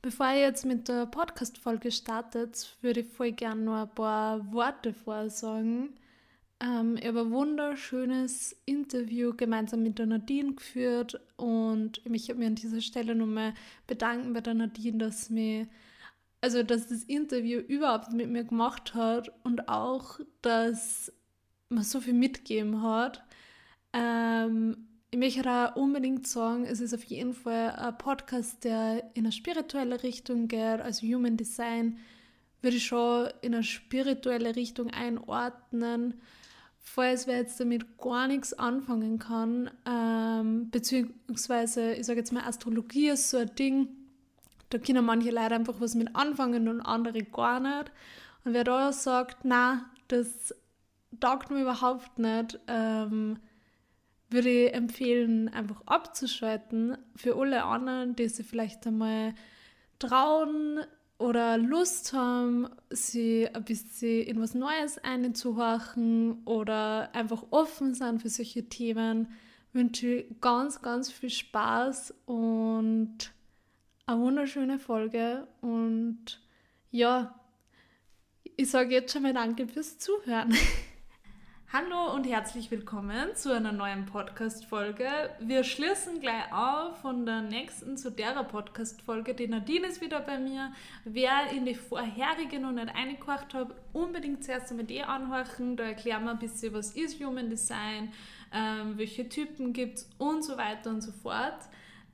Bevor ich jetzt mit der Podcast-Folge startet, würde ich voll gerne noch ein paar Worte vorsagen. Ähm, ich habe ein wunderschönes Interview gemeinsam mit der Nadine geführt und ich möchte mich an dieser Stelle nochmal bedanken bei der Nadine, dass mir also dass das Interview überhaupt mit mir gemacht hat und auch, dass man so viel mitgegeben hat. Ähm, ich möchte auch unbedingt sagen, es ist auf jeden Fall ein Podcast, der in eine spirituelle Richtung geht. Also Human Design würde ich schon in eine spirituelle Richtung einordnen. Falls wer jetzt damit gar nichts anfangen kann, ähm, beziehungsweise ich sage jetzt mal, Astrologie ist so ein Ding, da können manche Leute einfach was mit anfangen und andere gar nicht. Und wer da sagt, na, das taugt mir überhaupt nicht, ähm, würde ich empfehlen, einfach abzuschalten. Für alle anderen, die sich vielleicht einmal trauen oder Lust haben, sie ein bisschen in was Neues einzuhorchen oder einfach offen sind für solche Themen, wünsche ich ganz, ganz viel Spaß und eine wunderschöne Folge. Und ja, ich sage jetzt schon mal Danke fürs Zuhören. Hallo und herzlich willkommen zu einer neuen Podcast-Folge. Wir schließen gleich auf von der nächsten zu der Podcast-Folge. Die Nadine ist wieder bei mir. Wer in die vorherige noch nicht eingekocht hat, unbedingt zuerst einmal die anhören. Da erklären wir ein bisschen, was ist Human Design, ähm, welche Typen gibt es und so weiter und so fort.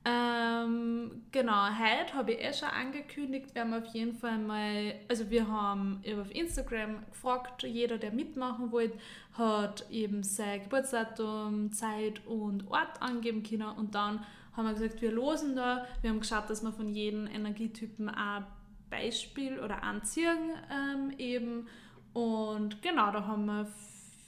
Ähm, genau, heute habe ich eh schon angekündigt, werden wir auf jeden Fall mal, also wir haben eben auf Instagram gefragt, jeder, der mitmachen wollte, hat eben sein Geburtsdatum, Zeit und Ort angeben können. Und dann haben wir gesagt, wir losen da, wir haben geschaut, dass wir von jedem Energietypen ein Beispiel oder anziehen ähm, eben. Und genau, da haben wir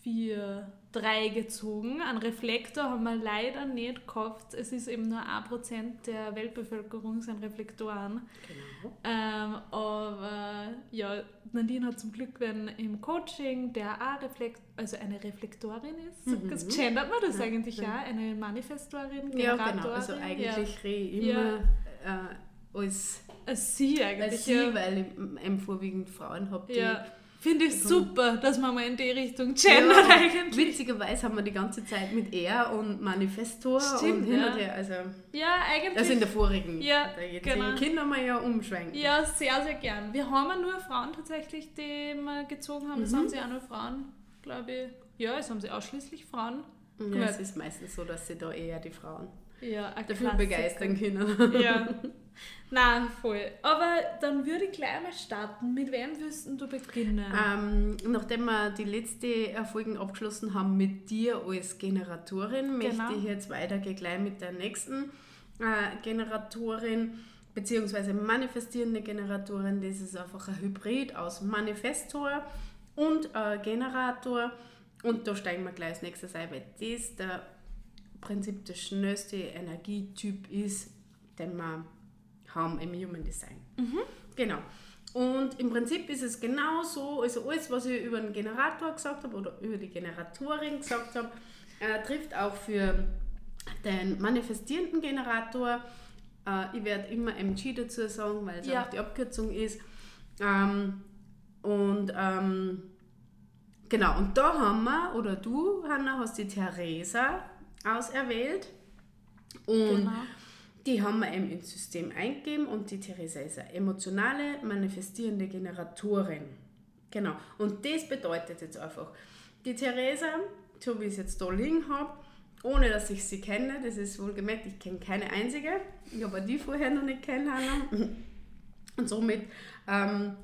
vier, drei gezogen. Ein Reflektor haben wir leider nicht gekauft. Es ist eben nur ein Prozent der Weltbevölkerung sind Reflektoren. Genau. Ähm, aber ja, Nadine hat zum Glück wenn im Coaching, der auch Reflekt, also eine Reflektorin ist. Mhm. Das gendert man das ja. eigentlich ja. auch? Eine Manifestorin, Ja, genau. Also eigentlich ja. immer ja. äh, als, als sie eigentlich. Als sie, weil ich vorwiegend Frauen habe, die ja Finde ich super, dass man mal in die Richtung gendert ja, eigentlich. Witzigerweise haben wir die ganze Zeit mit er und Manifestor Stimmt, und hin und her. Also, ja, eigentlich. Also in der vorigen. Ja, jetzt genau. Kinder wir ja umschwenken. Ja, sehr, sehr gern. Wir haben ja nur Frauen tatsächlich, die wir gezogen haben. Das mhm. haben sie auch nur Frauen, glaube ich. Ja, es haben sie ausschließlich Frauen. Ja, es ist meistens so, dass sie da eher die Frauen ja, dafür begeistern können. Ja. Nein, voll. Aber dann würde ich gleich mal starten. Mit wem wirst du beginnen? Ähm, nachdem wir die letzte Folgen abgeschlossen haben mit dir als Generatorin, genau. möchte ich jetzt weitergehen gleich mit der nächsten äh, Generatorin beziehungsweise manifestierende Generatorin. Das ist einfach ein Hybrid aus Manifestor und äh, Generator. Und da steigen wir gleich als nächstes ein, weil das der Prinzip der schnellste Energietyp ist, den wir haben im Human Design. Mhm. Genau. Und im Prinzip ist es genauso, also alles, was ich über den Generator gesagt habe oder über die Generatorin gesagt habe, äh, trifft auch für den manifestierenden Generator. Äh, ich werde immer MG dazu sagen, weil es ja. auch die Abkürzung ist. Ähm, und ähm, genau, und da haben wir, oder du, Hanna, hast die Theresa auserwählt. Und genau. die haben wir eben ins System eingegeben und die Theresa ist eine emotionale, manifestierende Generatorin. Genau. Und das bedeutet jetzt einfach, die Theresa, so wie ich es jetzt da liegen habe, ohne dass ich sie kenne, das ist wohl gemerkt, ich kenne keine einzige, ich habe die vorher noch nicht kennengelernt. Und somit ähm,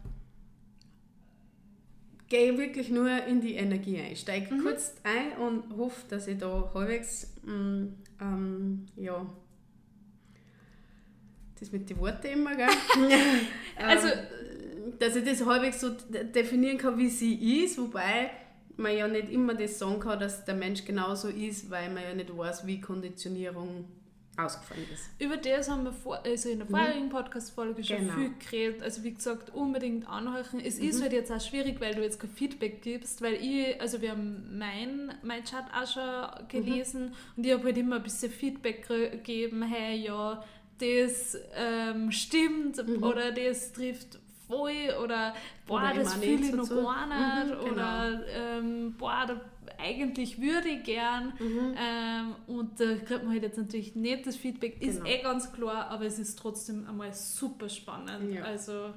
gehe wirklich nur in die Energie ein. Ich steige mhm. kurz ein und hoffe, dass ich da halbwegs, mm, ähm, ja, das mit den Worten immer, gell? also, ähm, dass ich das halbwegs so definieren kann, wie sie ist, wobei man ja nicht immer das sagen kann, dass der Mensch genauso ist, weil man ja nicht weiß, wie Konditionierung ausgefallen ist. Über das haben wir vor, also in der mhm. vorherigen mhm. Podcast-Folge schon genau. viel geredet. Also wie gesagt, unbedingt anhören. Es mhm. ist halt jetzt auch schwierig, weil du jetzt kein Feedback gibst, weil ich, also wir haben mein, mein Chat auch schon gelesen mhm. und ich habe halt immer ein bisschen Feedback gegeben, hey, ja, das ähm, stimmt mhm. oder das trifft voll oder boah, oder das fühle ich noch gar nicht mhm, genau. oder ähm, boah, da, eigentlich würde ich gern mhm. ähm, und da kriegt man halt jetzt natürlich nicht das Feedback, genau. ist eh ganz klar, aber es ist trotzdem einmal super spannend. Ja. Also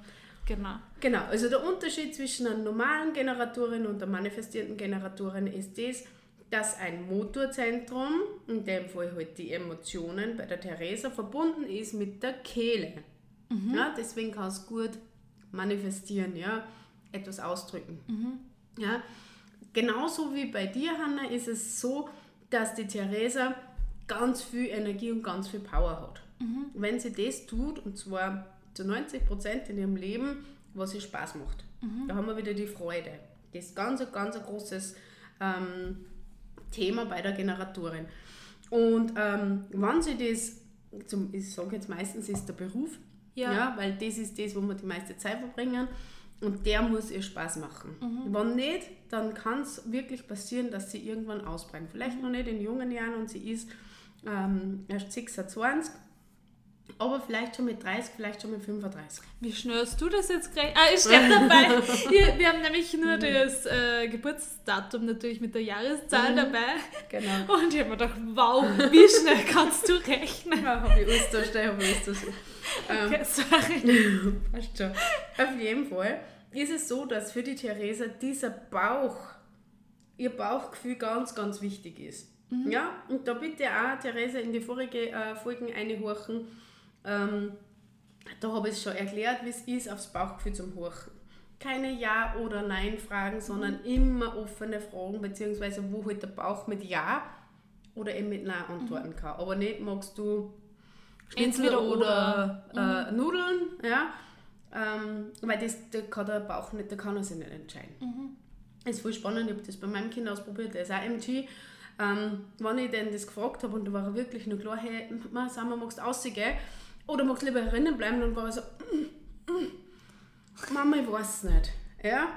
Genau. Genau, also der Unterschied zwischen einer normalen Generatorin und einer manifestierten Generatorin ist das, dass ein Motorzentrum, in dem Fall halt die Emotionen bei der Theresa, verbunden ist mit der Kehle. Mhm. Ja, deswegen kann es gut manifestieren, ja, etwas ausdrücken. Mhm. Ja, genauso wie bei dir, Hanna, ist es so, dass die Theresa ganz viel Energie und ganz viel Power hat. Mhm. Wenn sie das tut, und zwar zu 90 Prozent in ihrem Leben, was ihr Spaß macht. Mhm. Da haben wir wieder die Freude. Das ist ganz, ganz ein großes ähm, Thema bei der Generatorin. Und ähm, wenn sie das, zum, ich sage jetzt meistens ist der Beruf, ja. ja. weil das ist das, wo wir die meiste Zeit verbringen und der muss ihr Spaß machen. Mhm. Wenn nicht, dann kann es wirklich passieren, dass sie irgendwann ausbrennt. Vielleicht noch nicht in jungen Jahren und sie ist ähm, erst 26 aber vielleicht schon mit 30, vielleicht schon mit 35. Wie schnell hast du das jetzt gekriegt? Ah, ich stehe dabei. wir, wir haben nämlich nur das äh, Geburtsdatum natürlich mit der Jahreszahl mhm. dabei. Genau. Und ich habe mir gedacht, wow, wie schnell kannst du rechnen? Ja, habe ich stehen, habe ich stehen. Ähm, okay, sorry. Passt schon. Auf jeden Fall ist es so, dass für die Theresa dieser Bauch, ihr Bauchgefühl ganz, ganz wichtig ist. Mhm. Ja, und da bitte auch, Theresa, in die vorigen äh, Folgen einhorchen ähm, da habe ich schon erklärt, wie es ist, aufs Bauchgefühl zum Horchen. Keine Ja- oder Nein-Fragen, sondern mhm. immer offene Fragen, beziehungsweise wo halt der Bauch mit Ja oder eben mit Nein antworten mhm. kann. Aber nicht magst du Schnitzel oder, oder äh, mhm. Nudeln, ja, ähm, weil das, da kann der Bauch nicht, da kann er sich nicht entscheiden. Mhm. Das ist voll spannend, ich habe das bei meinem Kind ausprobiert, der ist auch MG. Ähm, wenn ich den das gefragt habe und da war er wirklich nur klar, hey, Mama, magst du rausgehen? Oder magst lieber herinnen bleiben? Dann war er so, mm, mm, Mama, ich weiß nicht. Ja?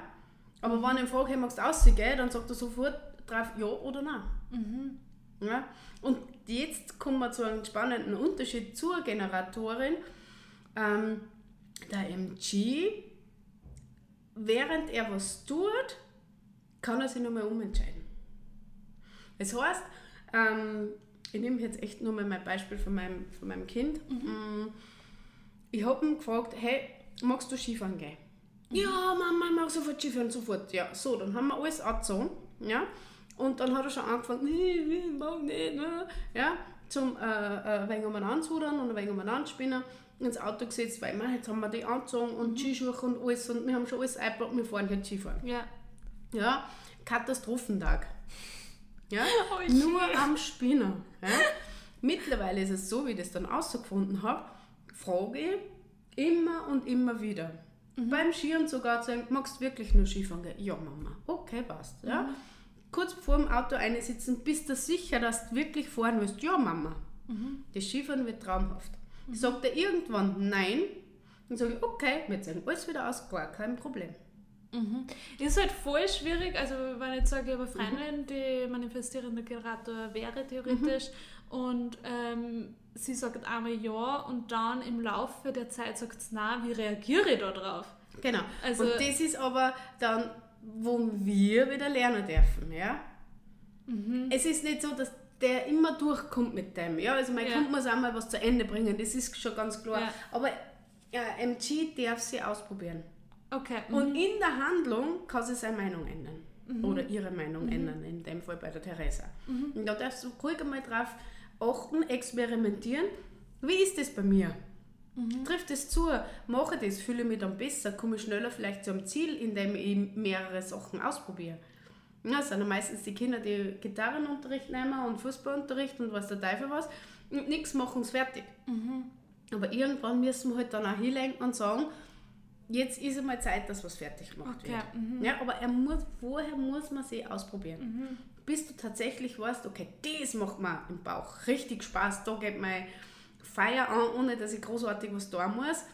Aber wenn ich frage, hey, magst du rausgehen? Dann sagt er sofort drauf ja oder nein. Mhm. Ja? Und jetzt kommen wir zu einem spannenden Unterschied zur Generatorin. Ähm, der MG, während er was tut, kann er sich nochmal umentscheiden. Das heißt, ähm, ich nehme jetzt echt nur mal mein Beispiel von meinem, von meinem Kind. Mhm. Mm, ich habe ihn gefragt, hey, magst du Skifahren gehen? Mhm. Ja, Mama, ich mag sofort Skifahren, sofort. Ja, so, dann haben wir alles angezogen. Ja, und dann hat er schon angefangen, nee, ich mag nicht. Ne? Ja, zum äh, äh, wenig umeinander zudern und wenig umeinander spinnen ins Auto gesetzt, weil wir, jetzt haben wir die angezogen und mhm. Skischuhe und alles und wir haben schon alles eingepackt, wir fahren jetzt Skifahren. Ja. Ja, Katastrophentag. Ja? Oh, Nur am Spinner. Ja? Mittlerweile ist es so, wie ich das dann herausgefunden habe, frage ich immer und immer wieder. Mhm. Beim Skiern sogar zu sagen, magst du wirklich nur Skifahren gehen? Ja, Mama. Okay, passt. Ja? Mhm. Kurz vor dem Auto einsitzen, bist du sicher, dass du wirklich fahren willst? Ja, Mama. Mhm. Das Skifahren wird traumhaft. Mhm. Sagt er irgendwann nein, dann sage ich, okay, wir zeigen alles wieder aus, gar kein Problem. Mhm. Ist halt voll schwierig, also wenn ich jetzt sage, ich habe eine Freundin, mhm. die manifestierender Generator wäre theoretisch mhm. und ähm, sie sagt einmal ja und dann im Laufe der Zeit sagt sie nein, wie reagiere ich da drauf? Genau. Also, und das ist aber dann, wo wir wieder lernen dürfen, ja? Mhm. Es ist nicht so, dass der immer durchkommt mit dem, ja? Also mein ja. Kind muss auch mal was zu Ende bringen, das ist schon ganz klar. Ja. Aber ja, MG darf sie ausprobieren. Okay. Mhm. Und in der Handlung kann sie seine Meinung ändern. Mhm. Oder ihre Meinung mhm. ändern, in dem Fall bei der Theresa. Mhm. Und da darfst du ruhig einmal drauf achten, experimentieren. Wie ist das bei mir? Mhm. Trifft es zu? Mache das? Fühle ich mich dann besser? Komme ich schneller vielleicht zum Ziel, indem ich mehrere Sachen ausprobiere? Ja, das sind ja meistens die Kinder, die Gitarrenunterricht nehmen und Fußballunterricht und was der Teufel was. Und nichts machen es fertig. Mhm. Aber irgendwann müssen wir halt dann auch hinlenken und sagen, jetzt ist einmal Zeit, dass was fertig gemacht okay. wird. Mhm. Ja, aber er muss, vorher muss man sie ausprobieren. Mhm. Bis du tatsächlich weißt, okay, das macht mir im Bauch richtig Spaß, da geht mein Feier an, ohne dass ich großartig was tun muss,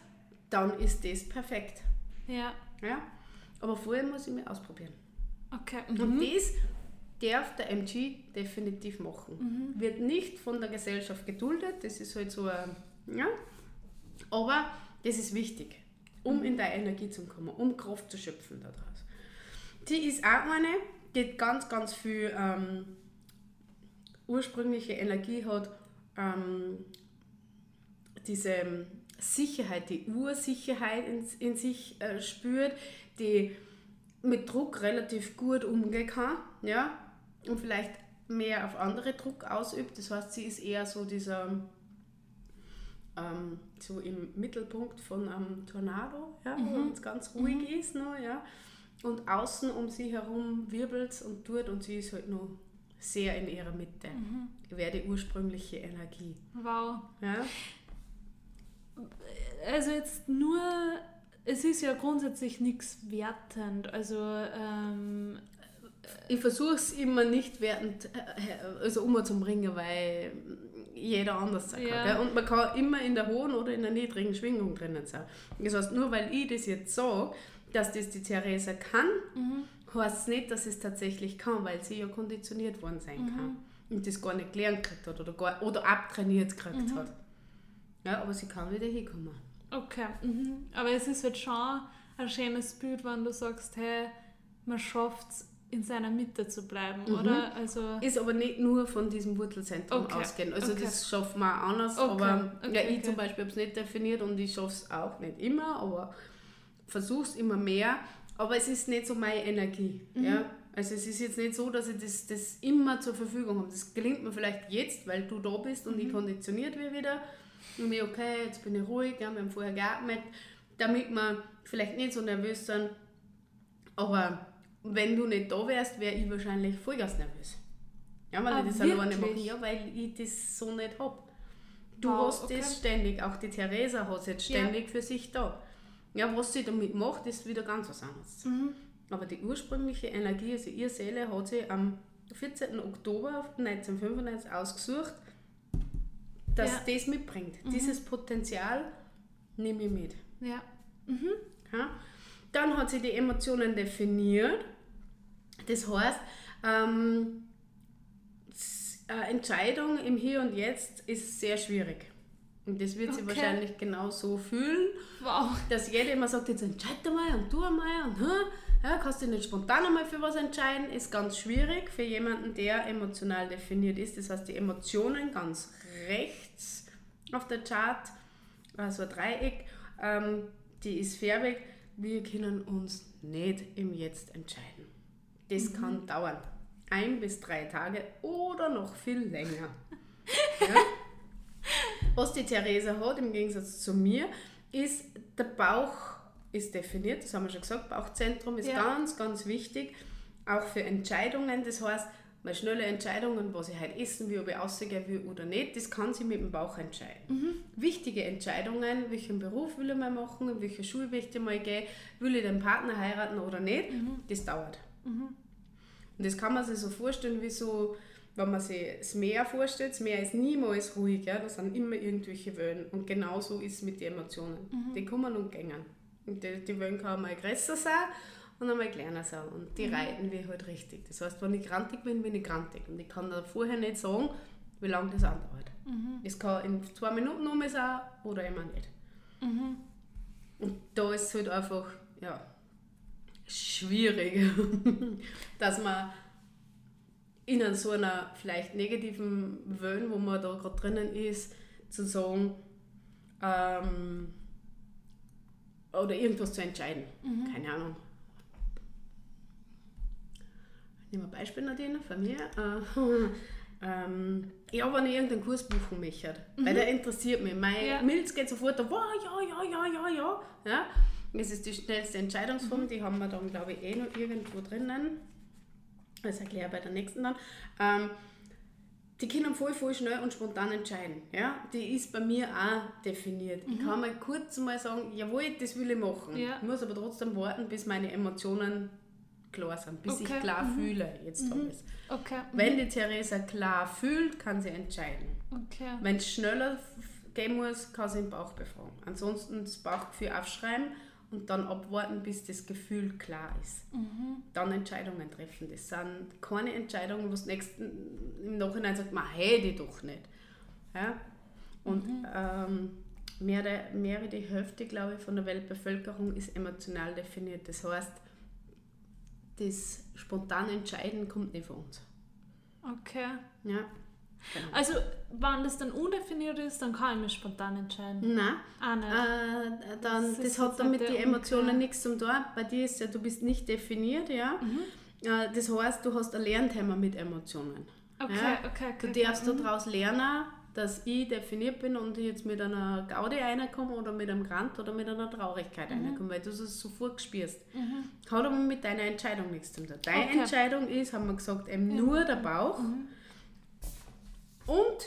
dann ist das perfekt. Ja. ja? Aber vorher muss ich mich ausprobieren. Okay. Mhm. Und das darf der MG definitiv machen. Mhm. Wird nicht von der Gesellschaft geduldet, das ist halt so ein Ja? Aber das ist wichtig, um in deine Energie zu kommen, um Kraft zu schöpfen daraus. Die ist auch eine, die ganz, ganz viel ähm, ursprüngliche Energie hat, ähm, diese Sicherheit, die Ursicherheit in, in sich äh, spürt, die mit Druck relativ gut umgehen kann, ja, und vielleicht mehr auf andere Druck ausübt. Das heißt, sie ist eher so dieser, ähm, so im Mittelpunkt von einem Tornado, ja, mhm. wo es ganz ruhig mhm. ist, noch, ja, und außen um sie herum wirbelt und tut und sie ist halt nur sehr in ihrer Mitte. Mhm. Wäre die ursprüngliche Energie. Wow. Ja? Also jetzt nur, es ist ja grundsätzlich nichts wertend. Also ähm, ich versuche es immer nicht wertend, äh, also um zum Ringen, weil jeder anders sein kann. Ja. Und man kann immer in der hohen oder in der niedrigen Schwingung drinnen sein. Das heißt, nur weil ich das jetzt sage, dass das die Theresa kann, mhm heißt es nicht, dass es tatsächlich kann, weil sie ja konditioniert worden sein mhm. kann und das gar nicht gelernt gekriegt hat oder, gar, oder abtrainiert gekriegt mhm. hat. Ja, aber sie kann wieder hinkommen. Okay, mhm. aber es ist halt schon ein schönes Bild, wenn du sagst, hey, man schafft es, in seiner Mitte zu bleiben, mhm. oder? Also ist aber nicht nur von diesem Wurzelzentrum okay. ausgehen. Also okay. das schafft man auch anders, okay. aber ja, ich zum Beispiel habe es nicht definiert und ich schaffe es auch nicht immer, aber versuche es immer mehr aber es ist nicht so meine Energie. Mhm. Ja? Also es ist jetzt nicht so, dass ich das, das immer zur Verfügung habe. Das gelingt mir vielleicht jetzt, weil du da bist und mhm. ich konditioniert werde wieder. Und mir, okay, jetzt bin ich ruhig, ja, wir haben vorher geatmet, damit wir vielleicht nicht so nervös sind. Aber wenn du nicht da wärst, wäre ich wahrscheinlich vollgas nervös. Ja, weil ah, ich das wirklich? alleine mache, ja, weil ich das so nicht habe. Du wow, hast okay. das ständig, auch die Theresa hat es jetzt ständig ja. für sich da. Ja, was sie damit macht, ist wieder ganz was anderes. Mhm. Aber die ursprüngliche Energie, also ihre Seele, hat sie am 14. Oktober 1995 ausgesucht, dass ja. das mitbringt. Mhm. Dieses Potenzial nehme ich mit. Ja. Mhm. ja. Dann hat sie die Emotionen definiert. Das heißt, ähm, Entscheidung im Hier und Jetzt ist sehr schwierig. Und das wird okay. sie wahrscheinlich genau so fühlen, wow. dass jeder immer sagt, jetzt entscheide mal und tu mal und ja, kannst du nicht spontan einmal für was entscheiden, ist ganz schwierig für jemanden, der emotional definiert ist. Das heißt, die Emotionen ganz rechts auf der Chart, also ein Dreieck, ähm, die ist färbig. Wir können uns nicht im Jetzt entscheiden. Das mhm. kann dauern. Ein bis drei Tage oder noch viel länger. ja? Was die Theresa hat, im Gegensatz zu mir, ist, der Bauch ist definiert, das haben wir schon gesagt, Bauchzentrum ist ja. ganz, ganz wichtig, auch für Entscheidungen. Das heißt, mal schnelle Entscheidungen, was ich heute essen will, ob ich ausgehen will oder nicht, das kann sie mit dem Bauch entscheiden. Mhm. Wichtige Entscheidungen, welchen Beruf will ich mal machen, in welche Schule will ich mal gehen, will ich den Partner heiraten oder nicht, mhm. das dauert. Mhm. Und das kann man sich so vorstellen wie so wenn man sich das Meer vorstellt, das Meer ist niemals ruhig, ja? da sind immer irgendwelche Wellen. Und genauso ist es mit den Emotionen. Mhm. Die kommen und gehen. Und die, die Wellen kann einmal größer sein und einmal kleiner sein. Und die mhm. reiten wir halt richtig. Das heißt, wenn ich grantig bin, bin ich grantig. Und ich kann da vorher nicht sagen, wie lange das andauert. Mhm. Es kann in zwei Minuten um sein oder immer nicht. Mhm. Und da ist es halt einfach, ja, schwierig, dass man in so einer vielleicht negativen Wellen, wo man da gerade drinnen ist, zu sagen, ähm, oder irgendwas zu entscheiden. Mhm. Keine Ahnung. Nehmen wir ein Beispiel, Nadine, von mir. Äh, ähm, ja, wenn ich irgendeinen Kurs buchen möchte, mhm. weil der interessiert mich. Mein ja. Milz geht sofort, wow, ja, ja, ja, ja, ja. ja. Das ist die schnellste Entscheidungsform, mhm. die haben wir dann, glaube ich, eh noch irgendwo drinnen das erkläre ich bei der nächsten dann, ähm, die können voll, voll schnell und spontan entscheiden. Ja? Die ist bei mir auch definiert. Mhm. Ich kann mal kurz mal sagen, jawohl, das will ich machen. Ja. Ich muss aber trotzdem warten, bis meine Emotionen klar sind, bis okay. ich klar mhm. fühle, jetzt mhm. Okay. Wenn mhm. die Theresa klar fühlt, kann sie entscheiden. Okay. Wenn es schneller gehen muss, kann sie den Bauch befragen. Ansonsten das Bauchgefühl aufschreiben und dann abwarten, bis das Gefühl klar ist. Mhm. Dann Entscheidungen treffen. Das sind keine Entscheidungen, wo du im Nachhinein sagt, man hätte doch nicht. Ja? Und mhm. ähm, mehr, der, mehr wie die Hälfte, glaube ich, von der Weltbevölkerung ist emotional definiert. Das heißt, das spontane Entscheiden kommt nicht von uns. Okay. Ja. Genau. Also, wenn das dann undefiniert ist, dann kann ich mich spontan entscheiden. Nein. Ah, nicht. Äh, dann, das, das hat damit die Emotionen okay. nichts zu tun. Bei dir ist ja, du bist nicht definiert, ja. Mhm. Äh, das heißt, du hast ein Lernthema mit Emotionen. Okay, ja? okay, okay. Du darfst mhm. daraus lernen, dass ich definiert bin und jetzt mit einer Gaudi reinkomme oder mit einem Grant oder mit einer Traurigkeit mhm. reinkomme, weil du es sofort spürst. Mhm. Hat aber mit deiner Entscheidung nichts zu tun. Deine okay. Entscheidung ist, haben wir gesagt, eben ja. nur der Bauch mhm. Und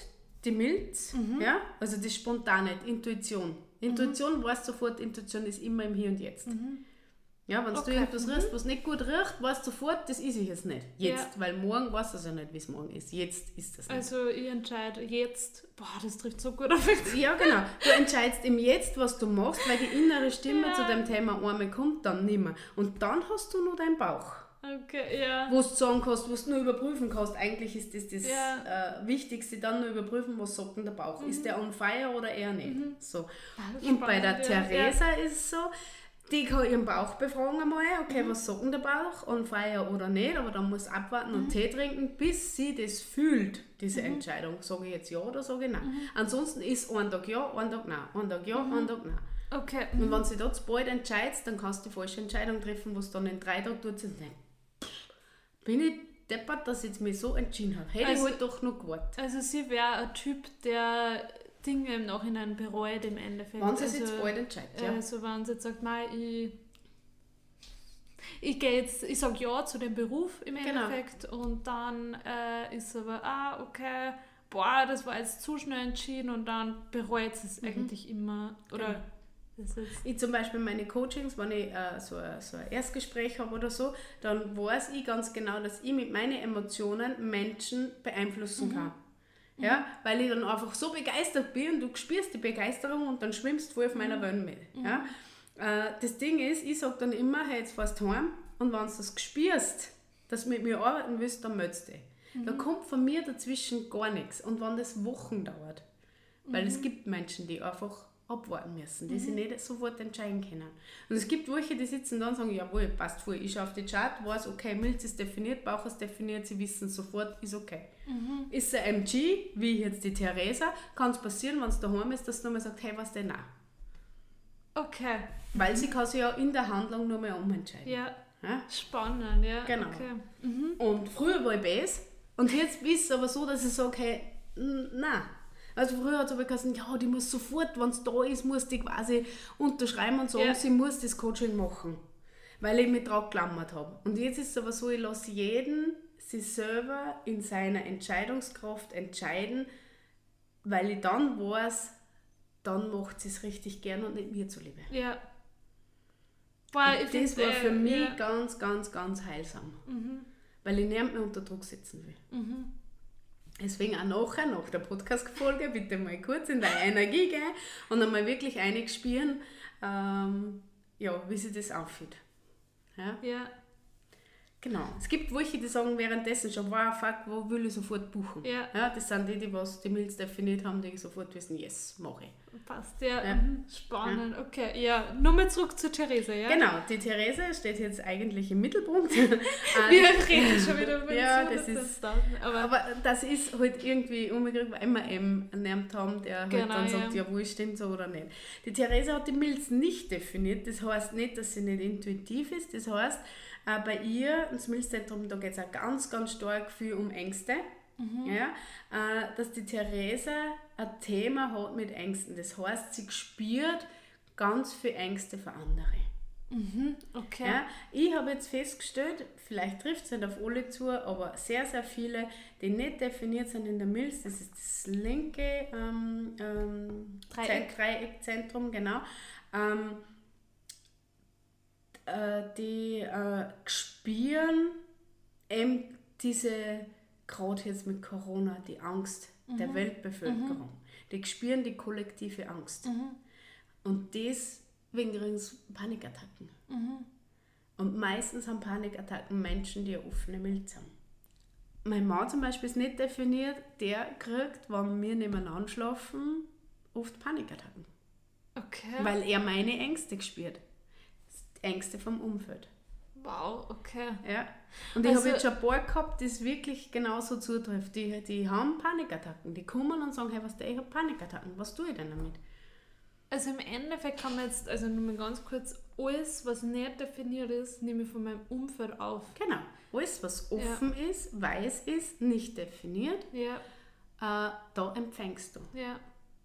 die Milz, mhm. ja? also das Spontane, die Intuition. Intuition mhm. weißt sofort, Intuition ist immer im Hier und Jetzt. Mhm. Ja, wenn okay. du irgendwas mhm. riechst, was nicht gut riecht, weißt du sofort, das ist ich jetzt nicht. Jetzt, ja. weil morgen weißt du ja nicht, wie es morgen ist. Jetzt ist das nicht. Also ich entscheide jetzt, boah, das trifft so gut auf mich. Ja, genau. Du entscheidest im Jetzt, was du machst, weil die innere Stimme ja. zu dem Thema einmal kommt, dann nimmer. Und dann hast du nur deinen Bauch. Okay, ja. Wo du sagen kannst, wo du nur überprüfen kannst. Eigentlich ist das das ja. äh, Wichtigste, dann nur überprüfen, was sagt denn der Bauch. Mhm. Ist der on fire oder eher nicht? Mhm. So. Ah, Und bei der Theresa ist es so, die kann ihren Bauch befragen einmal, okay, mhm. was sagt denn der Bauch, on fire oder nicht, aber dann muss abwarten mhm. und Tee trinken, bis sie das fühlt, diese mhm. Entscheidung. Sage ich jetzt ja oder sage ich nein. Mhm. Ansonsten ist ein Tag ja, ein Tag nein, ein Tag ja, mhm. ein Tag nein. Okay. Und mhm. wenn sie zu bald entscheidest, dann kannst du die falsche Entscheidung treffen, was dann in drei Tagen tut, und denkt, bin ich deppert, dass ich mich so entschieden habe. Hätte also, ich halt doch noch gewartet. Also sie wäre ein Typ, der Dinge im Nachhinein bereut im Endeffekt. Wenn sie also, jetzt bald entscheidet, ja. Also wenn sie jetzt sagt, nein, ich, ich gehe jetzt, ich sage ja zu dem Beruf im genau. Endeffekt und dann äh, ist aber, ah, okay, boah, das war jetzt zu schnell entschieden und dann bereut es mhm. eigentlich immer. Oder genau. Ich zum Beispiel meine Coachings, wenn ich äh, so, ein, so ein Erstgespräch habe oder so, dann weiß ich ganz genau, dass ich mit meinen Emotionen Menschen beeinflussen mhm. kann. Ja, weil ich dann einfach so begeistert bin und du spürst die Begeisterung und dann schwimmst du voll auf meiner mhm. Wellen mit. Mhm. Ja. Äh, das Ding ist, ich sage dann immer, hey, jetzt fährst du heim und wenn du das spürst, dass du mit mir arbeiten willst, dann meldest du dich. Mhm. Da kommt von mir dazwischen gar nichts. Und wenn das Wochen dauert, weil es mhm. gibt Menschen, die einfach abwarten müssen, die mhm. sich nicht sofort entscheiden können. Und es gibt welche, die sitzen da und sagen, jawohl, passt voll, ich schaue auf die Chart, weiß, okay, Milz ist definiert, Bauch ist definiert, sie wissen sofort, ist okay. Mhm. Ist er MG, wie jetzt die Theresa, kann es passieren, wenn es daheim ist, dass du nochmal sagt, hey, was denn auch? Okay. Weil mhm. sie kann sich ja in der Handlung nur mehr umentscheiden. Ja. ja? Spannend, ja. Genau. Okay. Mhm. Und früher war ich bes und jetzt ist es aber so, dass ich sage, hey, nein, also früher hat es aber gesagt, ja, die muss sofort, wenn es da ist, muss die quasi unterschreiben und sagen, ja. sie muss das Coaching machen. Weil ich mich drauf geklammert habe. Und jetzt ist es aber so, ich lasse jeden sich selber in seiner Entscheidungskraft entscheiden, weil ich dann weiß, dann macht sie es richtig gern und nicht mir zuliebe. Ja. Boah, das war für äh, mich ja. ganz, ganz, ganz heilsam. Mhm. Weil ich niemand mehr unter Druck setzen will. Mhm. Deswegen auch nachher, nach der Podcast-Folge, bitte mal kurz in deine Energie gehen und einmal wirklich einig spüren, ähm, ja, wie sich das anfühlt. Ja? ja. Genau. Es gibt welche, die sagen währenddessen schon, wow, fuck, wo will ich sofort buchen? Ja. ja das sind die, die was die Mills definiert haben, die sofort wissen, yes, mache ich. Passt, ja. ja. Mhm. Spannend, ja. okay. Ja, nochmal zurück zu Therese, ja? Genau, die Therese steht jetzt eigentlich im Mittelpunkt. wir reden schon wieder über Ja, das, das ist, aber, aber das ist halt irgendwie umgekriegt, weil wir eben einen haben, der halt genau, dann sagt, ja, wo stimmt so oder nicht. Die Therese hat die Mills nicht definiert, das heißt nicht, dass sie nicht intuitiv ist, das heißt, äh, bei ihr, das Milzzentrum, da geht es auch ganz, ganz stark viel um Ängste. Mhm. Ja, äh, dass die Therese ein Thema hat mit Ängsten. Das heißt, sie spürt ganz viel Ängste für andere. Mhm, okay. Ja, ich habe jetzt festgestellt, vielleicht trifft es nicht auf alle zu, aber sehr, sehr viele, die nicht definiert sind in der Milz, das ist das linke ähm, ähm, Dreieck. Dreieckzentrum, genau. Ähm, äh, die äh, spüren eben diese, gerade jetzt mit Corona, die Angst mhm. der Weltbevölkerung. Mhm. Die spüren die kollektive Angst. Mhm. Und deswegen kriegen sie Panikattacken. Mhm. Und meistens haben Panikattacken Menschen, die eine offene Milz haben. Mein Mann zum Beispiel ist nicht definiert, der kriegt, wenn wir nebeneinander schlafen, oft Panikattacken. Okay. Weil er meine Ängste gespürt. Ängste vom Umfeld. Wow, okay. Ja. Und ich also, habe jetzt schon ein paar gehabt, die es wirklich genauso zutrifft. Die, die haben Panikattacken. Die kommen und sagen, hey, was der, ich habe Panikattacken. Was tue ich denn damit? Also im Endeffekt kann man jetzt, also nur mal ganz kurz, alles, was nicht definiert ist, nehme ich von meinem Umfeld auf. Genau. Alles, was offen ja. ist, weiß ist, nicht definiert, ja. äh, da empfängst du. Ja.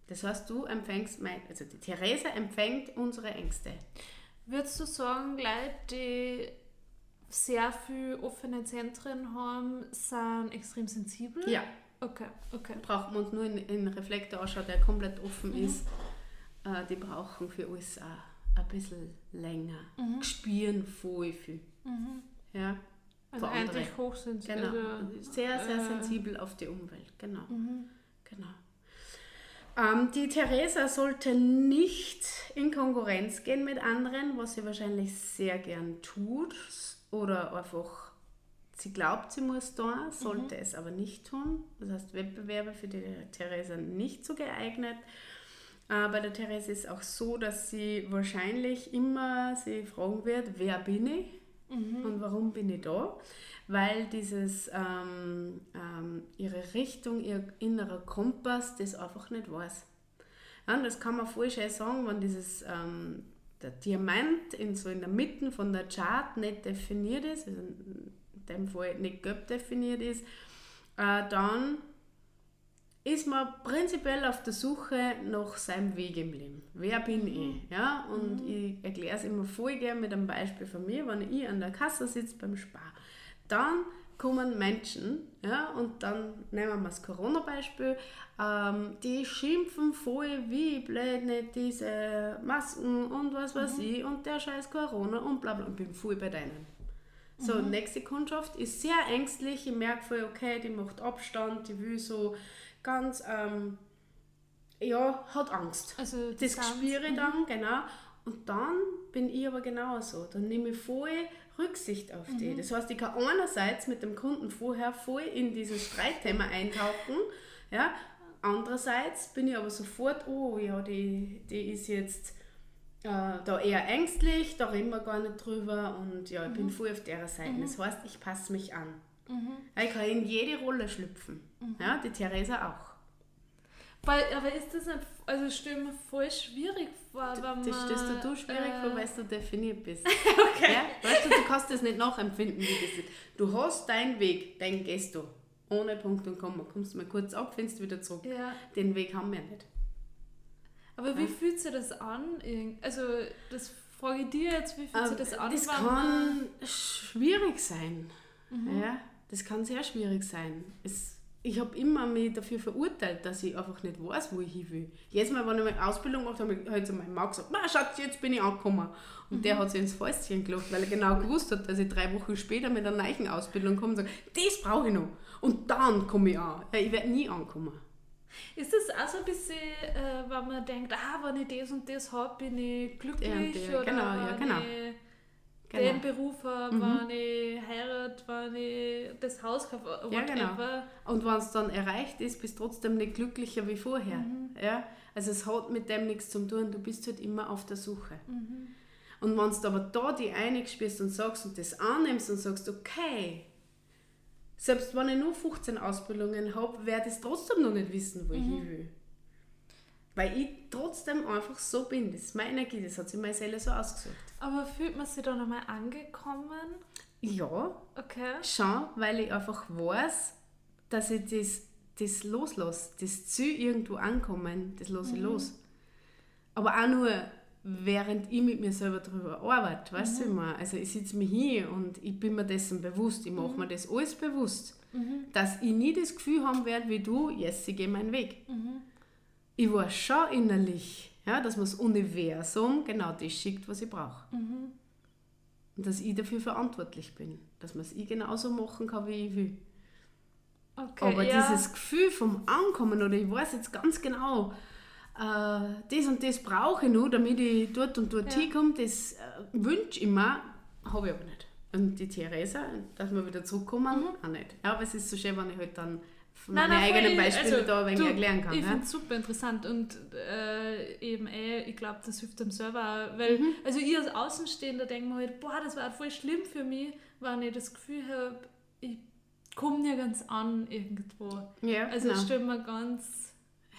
Das heißt, du empfängst, mein, also die Theresa empfängt unsere Ängste. Würdest du sagen, Leute, die sehr viele offene Zentren haben, sind extrem sensibel? Ja. Okay, okay. Braucht man uns nur in einen Reflektor anschauen, der komplett offen mhm. ist. Äh, die brauchen für uns auch ein bisschen länger. Mhm. Spüren voll viel. Mhm. Ja. Also eigentlich hochsensibel. Genau. Sehr, sehr äh, sensibel auf die Umwelt. Genau. Mhm. Genau. Ähm, die Theresa sollte nicht in Konkurrenz gehen mit anderen, was sie wahrscheinlich sehr gern tut oder einfach sie glaubt, sie muss da, sollte mhm. es aber nicht tun. Das heißt, Wettbewerbe für die Theresa nicht so geeignet. Äh, bei der Theresa ist auch so, dass sie wahrscheinlich immer sie fragen wird, wer bin ich mhm. und warum bin ich da? weil dieses ähm, ähm, ihre Richtung, ihr innerer Kompass das einfach nicht weiß. Ja, das kann man voll schön sagen, wenn dieses ähm, der Diamant in so in der Mitte von der Chart nicht definiert ist, also in dem Fall nicht gelb definiert ist, äh, dann ist man prinzipiell auf der Suche nach seinem Weg im Leben. Wer bin mhm. ich? Ja? Und mhm. ich erkläre es immer voll gerne mit einem Beispiel von mir, wenn ich an der Kasse sitze beim Spar dann kommen Menschen, ja, und dann nehmen wir das Corona-Beispiel, ähm, die schimpfen voll, wie blöd nicht diese Masken und was weiß mhm. ich und der scheiß Corona und bla bla. Ich bin voll bei denen. So, mhm. nächste Kundschaft ist sehr ängstlich. Ich merke voll, okay, die macht Abstand, die will so ganz, ähm, ja, hat Angst. Also das spüre ich dann, mhm. genau. Und dann bin ich aber genauso. Dann nehme ich voll Rücksicht auf die. Mhm. Das heißt, ich kann einerseits mit dem Kunden vorher voll in dieses Streitthema eintauchen, ja, andererseits bin ich aber sofort, oh ja, die, die ist jetzt äh, da eher ängstlich, da reden wir gar nicht drüber und ja, ich mhm. bin voll auf der Seite. Mhm. Das heißt, ich passe mich an. Mhm. Ich kann in jede Rolle schlüpfen. Mhm. Ja, die Theresa auch. Weil, aber ist das nicht, also stell mir voll schwierig vor, wenn man... Das stellst du schwierig äh, vor, weil du definiert bist. okay. Ja? Weißt du, du kannst das nicht nachempfinden, wie das ist. Du hast deinen Weg, dein gehst du. Ohne Punkt und Komma. Kommst mal kurz ab, findest wieder zurück. Ja. Den Weg haben wir nicht. Aber ja. wie fühlt sich das an? Also, das frage ich dir jetzt, wie fühlt sich das an? Das kann schwierig sein. Mhm. Ja, das kann sehr schwierig sein. Es ich habe immer mich dafür verurteilt, dass ich einfach nicht weiß, wo ich hin will. Jedes Mal, wenn ich meine Ausbildung gemacht habe, habe ich zu meinem Mann gesagt, Schatz, jetzt bin ich angekommen. Und mhm. der hat sich ins Fäustchen gelacht, weil er genau gewusst hat, dass ich drei Wochen später mit einer neuen Ausbildung komme und sage, das brauche ich noch. Und dann komme ich an. Ja, ich werde nie ankommen. Ist das auch so ein bisschen, äh, wenn man denkt, ah, wenn ich das und das habe, bin ich glücklich? Der, der, oder genau, ja, genau. Ich genau. den Beruf habe, mhm. wenn ich heirate, wenn ich das Haus kaufe, whatever. Ja, genau. Und wenn es dann erreicht ist, bist du trotzdem nicht glücklicher wie vorher. Mhm. Ja? Also es hat mit dem nichts zu tun, du bist halt immer auf der Suche. Mhm. Und wenn du aber da die einig spielst und sagst und das annimmst und sagst, okay, selbst wenn ich nur 15 Ausbildungen habe, werde ich trotzdem noch nicht wissen, wo ich hin will. Weil ich trotzdem einfach so bin. Das ist meine Energie, das hat sich meine Seele so ausgesucht. Aber fühlt man sich dann einmal angekommen? Ja. Okay. Schon, weil ich einfach weiß, dass ich das, das loslasse. Das Ziel irgendwo ankommen, das lasse ich mhm. los. Aber auch nur, während ich mit mir selber darüber arbeite, weißt mhm. du immer. Also ich sitze mir hier und ich bin mir dessen bewusst, ich mache mhm. mir das alles bewusst, mhm. dass ich nie das Gefühl haben werde wie du, yes, ich gehe meinen Weg. Mhm ich weiß schon innerlich, ja, dass mir das Universum genau das schickt, was ich brauche. Mhm. Und dass ich dafür verantwortlich bin. Dass man es ich genauso machen kann, wie ich will. Okay, Aber ja. dieses Gefühl vom Ankommen oder ich weiß jetzt ganz genau, äh, das und das brauche ich nur, damit ich dort und dort ja. hinkomme, das äh, wünsche ich mir, habe ich aber nicht. Und die Theresa, dass wir wieder zurückkommen, mhm. auch nicht. Ja, aber es ist so schön, wenn ich halt dann von meinen eigenen Beispielen also, da ein wenig erklären kann. Ich ja? finde es super interessant und äh, eben eh, ich glaube, das hilft dem selber auch, weil, mhm. also ich als Außenstehender denke mir halt, boah, das war voll schlimm für mich, wenn ich das Gefühl habe, ich komme nirgends an irgendwo. Ja, also genau. stelle mir ganz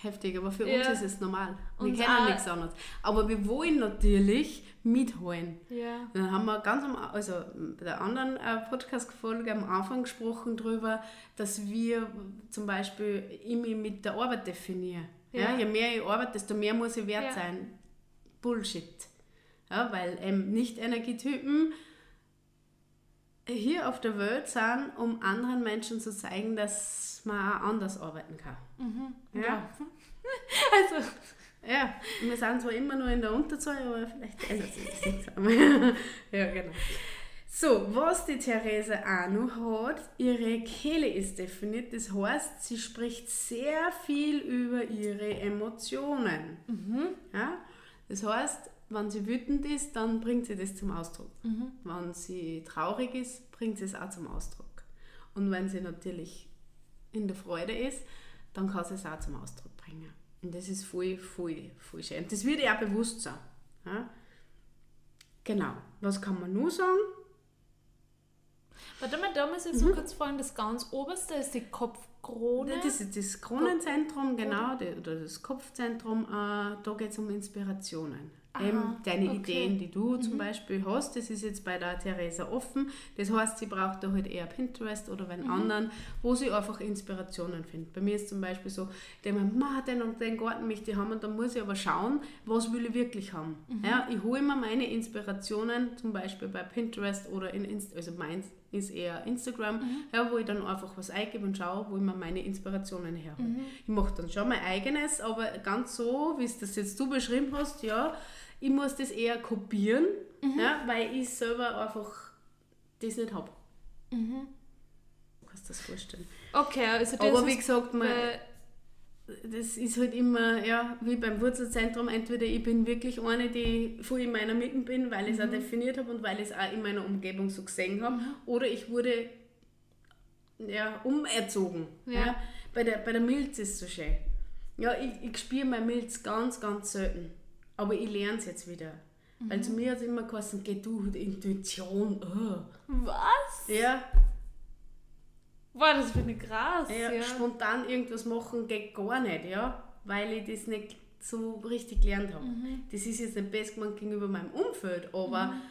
heftig, aber für ja. uns ist es normal. Wir und kennen nichts anderes. Aber wir wollen natürlich mitholen. Ja. Dann haben wir ganz am, also bei der anderen äh, Podcast-Folge am Anfang gesprochen darüber, dass wir zum Beispiel immer mit der Arbeit definieren. Ja. ja. je mehr ich arbeite, desto mehr muss ich wert sein. Bullshit. Ja, weil ähm, Nicht-Energietypen hier auf der Welt sind, um anderen Menschen zu zeigen, dass man auch anders arbeiten kann. Mhm. Ja. also. Ja, wir sind zwar immer nur in der Unterzahl, aber vielleicht ändert sich das nicht. ja, genau. So, was die Therese auch noch hat, ihre Kehle ist definiert. Das heißt, sie spricht sehr viel über ihre Emotionen. Mhm. Ja? Das heißt, wenn sie wütend ist, dann bringt sie das zum Ausdruck. Mhm. Wenn sie traurig ist, bringt sie es auch zum Ausdruck. Und wenn sie natürlich in der Freude ist, dann kann sie es auch zum Ausdruck bringen. Und das ist voll, voll, voll schön. Das wird ihr auch bewusst sein. Ja? Genau. Was kann man nur sagen? Warte mal, da muss ich so mhm. kurz fragen, das ganz oberste ist die Kopfkrone. Das ist das Kronenzentrum, genau, oder das Kopfzentrum. Äh, da geht es um Inspirationen. Eben deine okay. Ideen, die du mhm. zum Beispiel hast, das ist jetzt bei der Theresa offen. Das heißt, sie braucht da halt eher Pinterest oder wenn mhm. anderen, wo sie einfach Inspirationen findet. Bei mir ist zum Beispiel so, denke mir, den und den Garten möchte ich haben und dann muss ich aber schauen, was will ich wirklich haben. Mhm. Ja, ich hole mir meine Inspirationen zum Beispiel bei Pinterest oder in Inst also meins ist eher Instagram, mhm. ja, wo ich dann einfach was eingebe und schaue, wo ich mir meine Inspirationen herhole. Mhm. Ich mache dann schon mein eigenes, aber ganz so, wie es das jetzt du beschrieben hast, ja, ich muss das eher kopieren, mhm. ja, weil ich selber einfach das nicht habe. Mhm. Du kannst das vorstellen. Okay, also das Aber wie gesagt, man, das ist halt immer, ja, wie beim Wurzelzentrum, entweder ich bin wirklich eine, die voll in meiner Mitte bin, weil ich es mhm. auch definiert habe und weil ich es auch in meiner Umgebung so gesehen habe, mhm. oder ich wurde ja, umerzogen. Ja. ja. Bei, der, bei der Milz ist es so schön. Ja, ich, ich spüre meine Milz ganz, ganz selten. Aber ich lerne es jetzt wieder. Mhm. Weil zu mir hat es immer geheißen, geh du, Intuition. Oh. Was? Ja. Boah, das finde ich krass. Ja, ja, Spontan irgendwas machen geht gar nicht, ja. Weil ich das nicht so richtig gelernt habe. Mhm. Das ist jetzt nicht best gemacht gegenüber meinem Umfeld, aber mhm.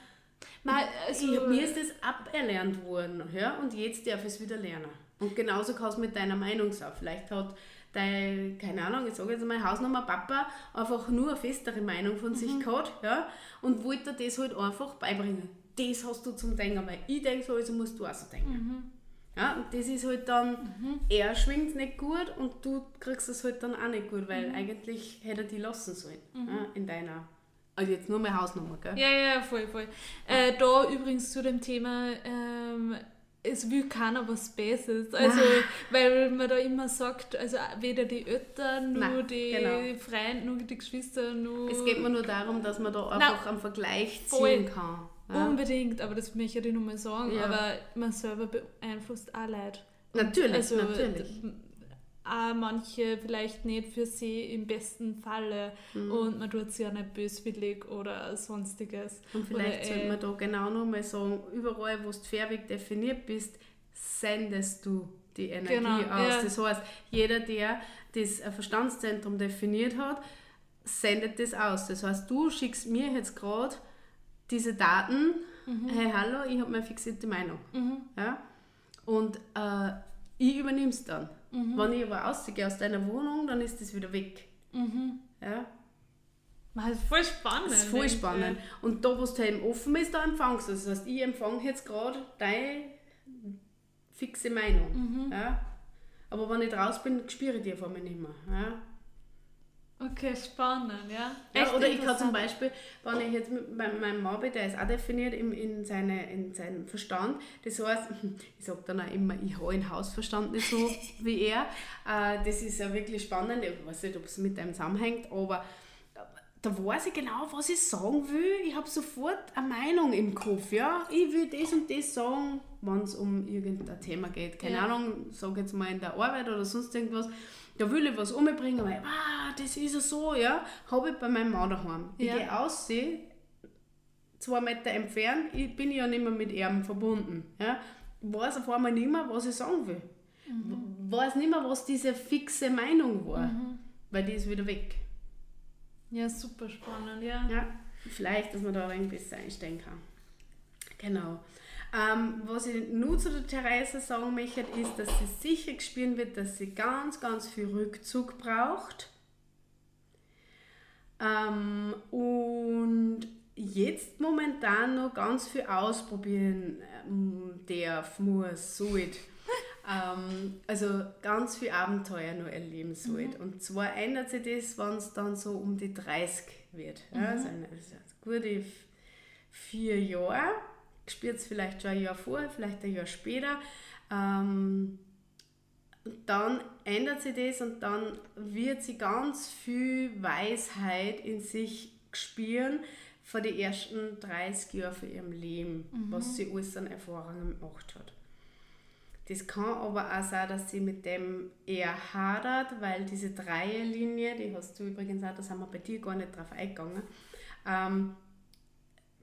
Nein, also, ich, mir ist das aberlernt worden, ja, und jetzt darf ich es wieder lernen. Und genauso kann es mit deiner Meinung sein. Vielleicht hat dein, keine Ahnung, ich sage jetzt mal Hausnummer Papa einfach nur eine festere Meinung von mhm. sich gehabt, ja, und wollte dir das halt einfach beibringen. Das hast du zum Denken, weil ich denke so, also musst du auch so denken. Mhm. Ja, und das ist halt dann, mhm. er schwingt nicht gut und du kriegst es halt dann auch nicht gut, weil mhm. eigentlich hätte er die lassen sollen, mhm. ja, in deiner also jetzt nur meine Hausnummer, gell? Ja, ja, voll, voll. Äh, da übrigens zu dem Thema ähm, es will keiner was Besseres. Also, Nein. weil man da immer sagt, also weder die Eltern, nur Nein, die genau. Freunde, nur die Geschwister, nur. Es geht mir nur darum, dass man da einfach Nein, einen Vergleich ziehen kann. Ja. Unbedingt, aber das möchte ich dir nur mal sagen. Ja. Aber man selber beeinflusst auch Leute. Natürlich, also, natürlich auch manche vielleicht nicht für sie im besten Falle mhm. und man tut sie ja nicht böswillig oder sonstiges. Und vielleicht oder, sollte man da genau nochmal sagen, überall wo du färbig definiert bist, sendest du die Energie genau, aus. Ja. Das heißt, jeder, der das Verstandszentrum definiert hat, sendet das aus. Das heißt, du schickst mir jetzt gerade diese Daten, mhm. hey, hallo, ich habe meine fixierte Meinung. Mhm. Ja? Und äh, ich übernehme es dann. Mhm. Wenn ich aber ausgehe aus deiner Wohnung, dann ist das wieder weg. Mhm. Ja. Das ist voll spannend. Das ist voll spannend. Ja. Und da, wo es eben offen bist, da empfangst du. Das heißt, ich empfange jetzt gerade deine fixe Meinung. Mhm. Ja. Aber wenn ich draußen bin, spüre ich die auf einmal nicht mehr. Ja. Okay, spannend, ja. ja oder ich kann zum Beispiel, wenn ich jetzt mit meinem Mann bin, der ist auch definiert in, in, seine, in seinem Verstand. Das heißt, ich sage dann auch immer, ich habe einen Hausverstand nicht so wie er. Äh, das ist ja wirklich spannend. Ich weiß nicht, ob es mit einem zusammenhängt, aber da weiß ich genau, was ich sagen will. Ich habe sofort eine Meinung im Kopf. Ja? Ich will das und das sagen, wenn es um irgendein Thema geht. Keine ja. Ahnung, sag jetzt mal in der Arbeit oder sonst irgendwas. Da will ich was umbringen, weil, ah, das ist ja so, ja. Habe ich bei meinem Mann daheim. Ich ja. gehe aus, zwei Meter entfernt, ich bin ja nicht mehr mit ihm verbunden. Ja. Weiß auf einmal nicht mehr, was ich sagen will. Mhm. Weiß nicht mehr, was diese fixe Meinung war. Mhm. Weil die ist wieder weg. Ja, super spannend, ja. Ja, vielleicht, dass man da ein bisschen einstellen kann. Genau. Ähm, was ich nur zu der Therese sagen möchte, ist, dass sie sicher spüren wird, dass sie ganz, ganz viel Rückzug braucht. Ähm, und jetzt momentan noch ganz viel ausprobieren ähm, darf, muss, sollte. ähm, also ganz viel Abenteuer noch erleben sollte. Mhm. Und zwar ändert sich das, wenn es dann so um die 30 wird. Ja, mhm. also eine, also gute vier Jahre spürt es vielleicht schon ein Jahr vorher, vielleicht ein Jahr später. Ähm, dann ändert sich das und dann wird sie ganz viel Weisheit in sich spüren vor den ersten 30 Jahren von ihrem Leben, mhm. was sie alles an Erfahrungen gemacht hat. Das kann aber auch sein, dass sie mit dem eher hadert, weil diese Dreierlinie, die hast du übrigens auch, da sind wir bei dir gar nicht drauf eingegangen, ähm,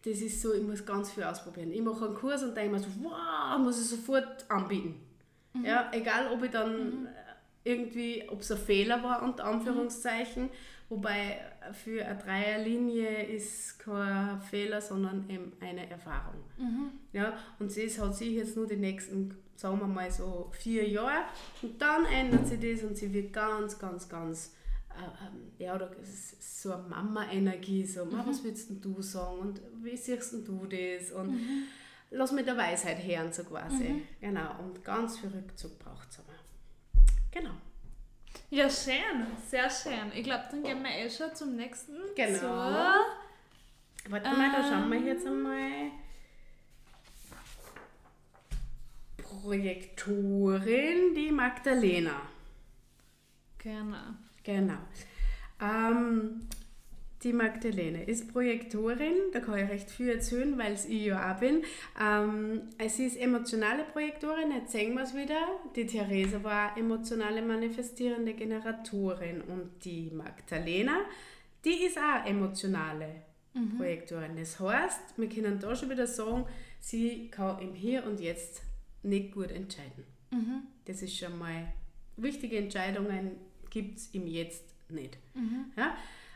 das ist so, ich muss ganz viel ausprobieren. Ich mache einen Kurs und denke mir so, wow, muss ich sofort anbieten. Mhm. Ja, egal ob ich dann mhm. irgendwie, ob es ein Fehler war, unter Anführungszeichen, mhm. wobei für eine Dreierlinie ist kein Fehler, sondern eben eine Erfahrung. Mhm. Ja, und das hat sich jetzt nur die nächsten, sagen wir mal so vier Jahre und dann ändert sich das und sie wird ganz, ganz, ganz äh, ja, oder so eine Mama-Energie, so, mhm. was willst du sagen und wie siehst du das und mhm. lass mit der Weisheit hören, so quasi. Mhm. Genau, und ganz viel Rückzug braucht es aber. Genau. Ja, schön, sehr schön. Ich glaube, dann gehen wir eh schon zum nächsten. Genau. So. Warte ähm, mal, da schauen wir jetzt einmal. Projektorin, die Magdalena. Genau. Genau. Ähm, die Magdalene ist Projektorin, da kann ich recht viel erzählen, weil es ich ja auch bin. Ähm, sie ist emotionale Projektorin, jetzt sehen wir es wieder. Die Theresa war emotionale manifestierende Generatorin und die Magdalena, die ist auch emotionale mhm. Projektorin. Das heißt, wir können da schon wieder sagen, sie kann im Hier und Jetzt nicht gut entscheiden. Mhm. Das ist schon mal wichtige Entscheidungen gibt es im Jetzt nicht. Mhm. Ja?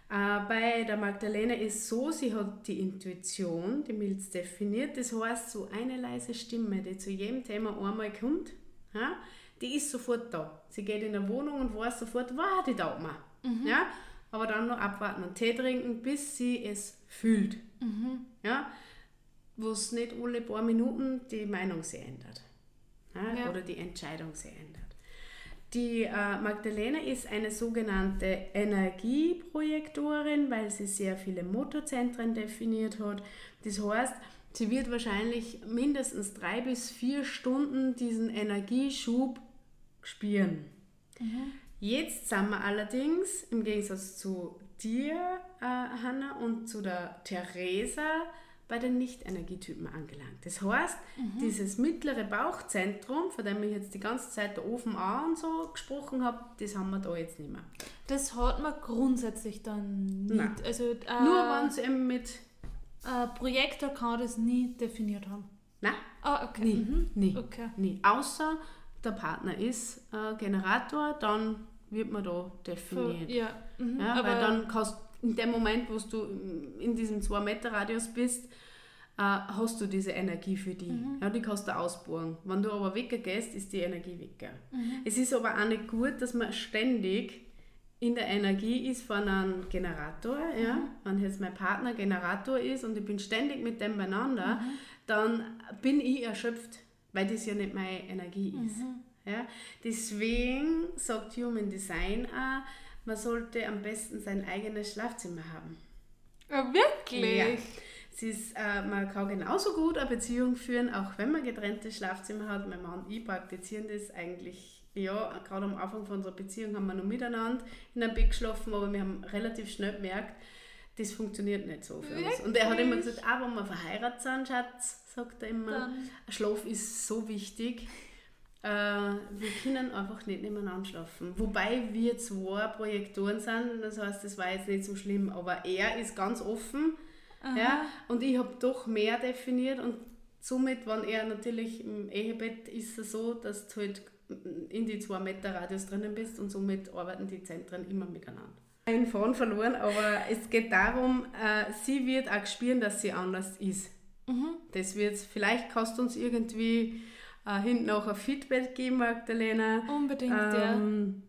Äh, bei der Magdalena ist so, sie hat die Intuition, die Milz definiert, das heißt so eine leise Stimme, die zu jedem Thema einmal kommt, ja? die ist sofort da. Sie geht in eine Wohnung und weiß sofort, wow, die taugt mir. Mhm. Ja? Aber dann noch abwarten und Tee trinken, bis sie es fühlt. Mhm. Ja? Wo es nicht alle paar Minuten die Meinung sich ändert. Ja. Oder die Entscheidung sich ändert. Die äh, Magdalena ist eine sogenannte Energieprojektorin, weil sie sehr viele Motorzentren definiert hat. Das heißt, sie wird wahrscheinlich mindestens drei bis vier Stunden diesen Energieschub spüren. Mhm. Jetzt sind wir allerdings im Gegensatz zu dir, äh, Hanna, und zu der Theresa bei den Nicht-Energietypen angelangt. Das heißt, mhm. dieses mittlere Bauchzentrum, von dem ich jetzt die ganze Zeit der Ofen an und so gesprochen habe, das haben wir da jetzt nicht mehr. Das hat man grundsätzlich dann nicht. Nein. Also, äh, Nur wenn es eben mit... Äh, Projektor kann das nie definiert haben. Nein. Ah, okay. Nie. Mhm. nie. Okay. nie. Außer der Partner ist äh, Generator, dann wird man da definiert. ja. Mhm. ja weil dann kannst in dem Moment, wo du in diesem 2-Meter-Radius bist, äh, hast du diese Energie für die. Mhm. Ja, die kannst du ausbauen. Wenn du aber weggehst, ist die Energie weg. Mhm. Es ist aber auch nicht gut, dass man ständig in der Energie ist von einem Generator. Ja? Mhm. Wenn jetzt mein Partner Generator ist und ich bin ständig mit dem beieinander, mhm. dann bin ich erschöpft, weil das ja nicht meine Energie ist. Mhm. Ja? Deswegen sagt Human Design auch, man sollte am besten sein eigenes Schlafzimmer haben. Ja, wirklich? Ja. Es ist, äh, man kann genauso gut eine Beziehung führen, auch wenn man getrennte Schlafzimmer hat. Mein Mann und ich praktizieren das eigentlich, ja, gerade am Anfang von unserer Beziehung haben wir noch miteinander in einem Bett geschlafen, aber wir haben relativ schnell gemerkt, das funktioniert nicht so für uns. Und er hat immer gesagt, auch wenn wir verheiratet sind, Schatz, sagt er immer, Dann. Schlaf ist so wichtig. Äh, wir können einfach nicht nebeneinander schlafen. Wobei wir zwei Projektoren sind, das heißt, das war jetzt nicht so schlimm, aber er ist ganz offen ja, und ich habe doch mehr definiert und somit, wenn er natürlich im Ehebett ist es so, dass du halt in die zwei Meter Radius drinnen bist und somit arbeiten die Zentren immer miteinander. Ein Faden verloren, aber es geht darum, äh, sie wird auch spüren, dass sie anders ist. Mhm. Das wird vielleicht kannst du uns irgendwie äh, hinten auch ein Feedback geben, Magdalena. Unbedingt, ähm, ja.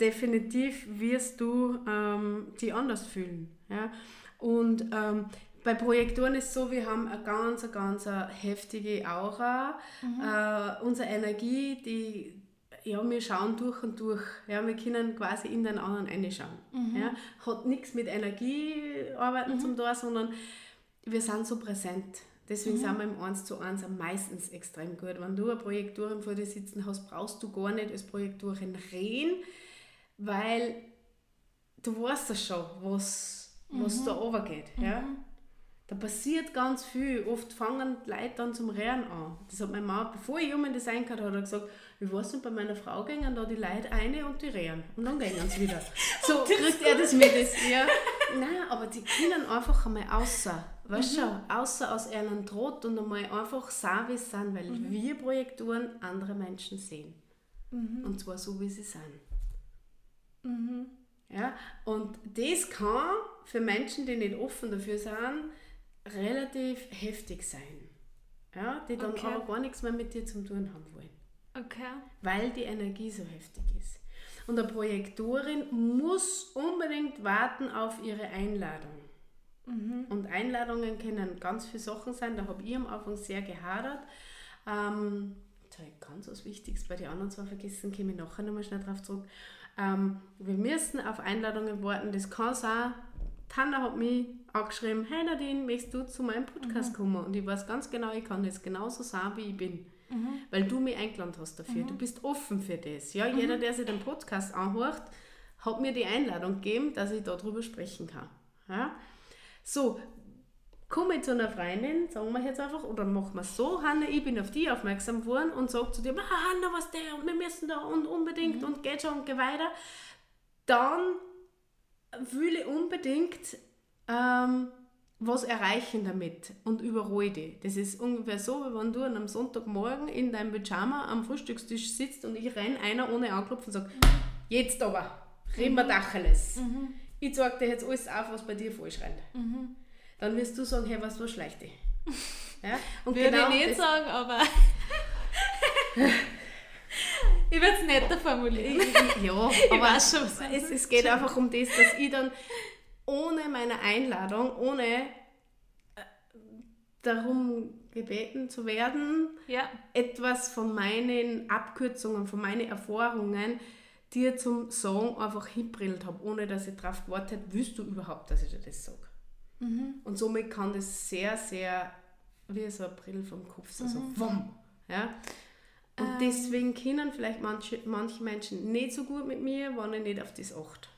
Definitiv wirst du ähm, die anders fühlen. Ja? Und ähm, bei Projektoren ist es so, wir haben eine ganz, ganz heftige Aura. Mhm. Äh, unsere Energie, die, ja, wir schauen durch und durch. Ja, wir können quasi in den anderen reinschauen. Mhm. Ja, hat nichts mit Energiearbeiten mhm. zum tun, sondern wir sind so präsent. Deswegen mhm. sind wir im 1 zu 1 meistens extrem gut. Wenn du eine Projektorin vor dir sitzen hast, brauchst du gar nicht als Projektorin reden, weil du weißt ja schon, was, was mhm. da runtergeht. Ja? Mhm. Da passiert ganz viel. Oft fangen die Leute dann zum Rehren an. Das hat meine Mama, bevor ich um das eingehört habe, gesagt, ich weiß nicht, bei meiner Frau gehen da die Leute eine und die rehren. Und dann gehen sie wieder. So kriegt er das mit. Das, ja. Nein, aber die können einfach einmal außer. Weißt du, mhm. außer aus ihren Trott und einmal einfach sein, wie sie sind, weil mhm. wir Projektoren andere Menschen sehen. Mhm. Und zwar so, wie sie sind. Mhm. Ja, und das kann für Menschen, die nicht offen dafür sind, relativ heftig sein. Ja, die dann okay. aber gar nichts mehr mit dir zu tun haben wollen. Okay. Weil die Energie so heftig ist. Und eine Projektorin muss unbedingt warten auf ihre Einladung. Mhm. Und Einladungen können ganz viele Sachen sein. Da habe ich am Anfang sehr gehadert. Ähm, jetzt habe ich ganz was Wichtiges bei den anderen zwei vergessen, komme ich nachher nochmal schnell drauf zurück. Ähm, wir müssen auf Einladungen warten. Das kann sein, Tanda hat mich angeschrieben, hey Nadine, möchtest du zu meinem Podcast mhm. kommen? Und ich weiß ganz genau, ich kann das genauso sagen, wie ich bin. Mhm. Weil du mich eingeladen hast dafür. Mhm. Du bist offen für das. Ja, mhm. jeder, der sich den Podcast anhört, hat mir die Einladung gegeben, dass ich darüber sprechen kann. Ja? So, komme ich zu einer Freundin, sagen wir jetzt einfach, oder machen wir es so, Hanna, ich bin auf die aufmerksam geworden und sage zu dir, ah, Hanna, was der, und wir müssen da und unbedingt mhm. und geht schon und geht weiter. Dann will ich unbedingt ähm, was erreichen damit und überroll die. Das ist ungefähr so, wie wenn du einem Sonntagmorgen in deinem Pyjama am Frühstückstisch sitzt und ich renne einer ohne anklopfen und sage, mhm. jetzt aber, reden wir Dacheles. Mhm. Ich zeige dir jetzt alles auf, was bei dir falsch rennt. Mhm. Dann wirst du sagen, hey, was war schlecht? Ja? Und würde genau ich nicht sagen, aber ich würde es netter formulieren. ja, aber weiß schon, was es, es geht einfach um das, dass ich dann ohne meine Einladung, ohne äh, darum gebeten zu werden, ja. etwas von meinen Abkürzungen, von meinen Erfahrungen dir zum Sagen einfach hinbrillt habe, ohne dass ich darauf gewartet habe, willst du überhaupt, dass ich dir das sage. Mhm. Und somit kann das sehr, sehr wie so ein Brill vom Kopf, so, mhm. so wumm, ja. Und ähm. deswegen können vielleicht manche, manche Menschen nicht so gut mit mir, wenn ich nicht auf das achte.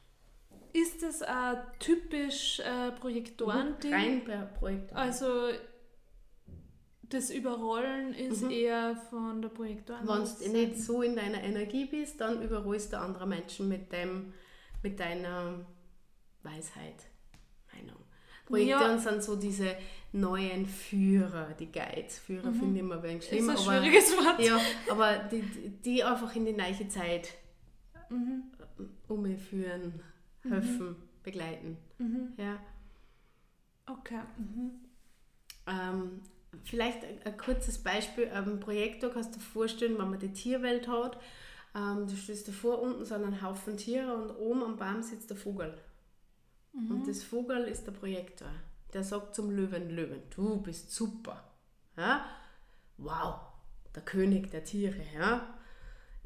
Ist das ein typisch äh, Projektoren-Ding? Rein Projektoren. Also das Überrollen ist mhm. eher von der Projektoren. Wenn du nicht so in deiner Energie bist, dann überrollst du andere Menschen mit, dem, mit deiner Weisheit, Meinung. Projektoren ja. sind so diese neuen Führer, die Guides. Führer mhm. finde ich immer ein wenig schlimm. Ist ein aber, schwieriges Wort. Ja, aber die, die einfach in die neue Zeit mhm. umführen, mhm. helfen, begleiten. Mhm. Ja. Okay. Mhm. Ähm, vielleicht ein, ein, kurzes Beispiel. Ein Projektor kannst du dir vorstellen, wenn man die Tierwelt hat. Ähm, du stehst davor, unten sind ein Haufen Tiere und oben am Baum sitzt der Vogel. Mhm. Und das Vogel ist der Projektor. Der sagt zum Löwen, Löwen, du bist super. Ja? Wow, der König der Tiere. Ja?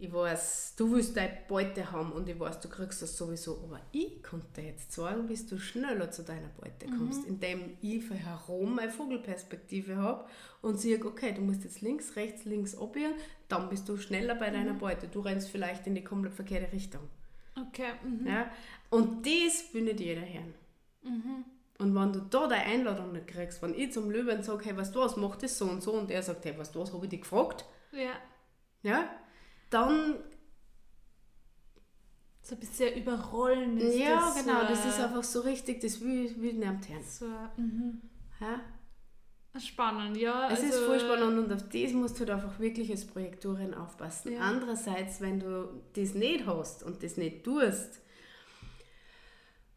Ich weiß, du willst deine Beute haben und ich weiß, du kriegst das sowieso. Aber ich konnte jetzt sagen, bis du schneller zu deiner Beute mhm. kommst, mhm. indem ich von herum eine Vogelperspektive habe und sehe, okay, du musst jetzt links, rechts, links abbiegen, dann bist du schneller bei deiner mhm. Beute. Du rennst vielleicht in die komplett verkehrte Richtung. Okay. Mhm. Ja? Und das nicht jeder hören. Mhm. Und wenn du da deine Einladung nicht kriegst, wenn ich zum Löwen sage, hey, weißt du was, mach das so und so, und er sagt, hey, weißt du was, habe ich dich gefragt? Ja. Ja, dann. So ein bisschen überrollen ist Ja, das genau, so, das ist einfach so richtig, das will, will niemand hören. So, mhm. Ja? Spannend, ja. Es also, ist voll spannend und auf das musst du halt einfach wirklich als Projektorin aufpassen. Ja. Andererseits, wenn du das nicht hast und das nicht tust,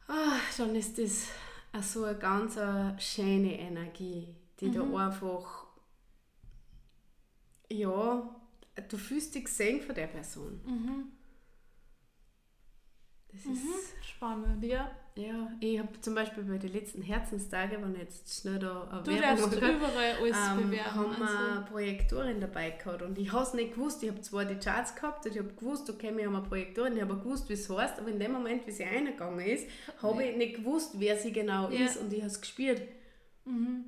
ah, dann ist das auch so eine ganz eine schöne Energie, die da einfach, ja, du fühlst dich gesehen von der Person. Mhm. Das Mhm. ist, Spannend, ja. ja, ich habe zum Beispiel bei den letzten Herzenstage, wenn ich jetzt schnell da Du darfst überall alles ähm, bewerben. haben wir Also. Projektorin dabei gehabt und ich habe es nicht gewusst. Ich habe zwar die Charts gehabt und ich habe gewusst, okay, wir haben eine Projektorin, ich habe gewusst, wie es heißt, aber in dem Moment, wie sie reingegangen ist, habe ich nicht gewusst, wer sie genau Ja. ist und ich habe es gespürt. Mhm.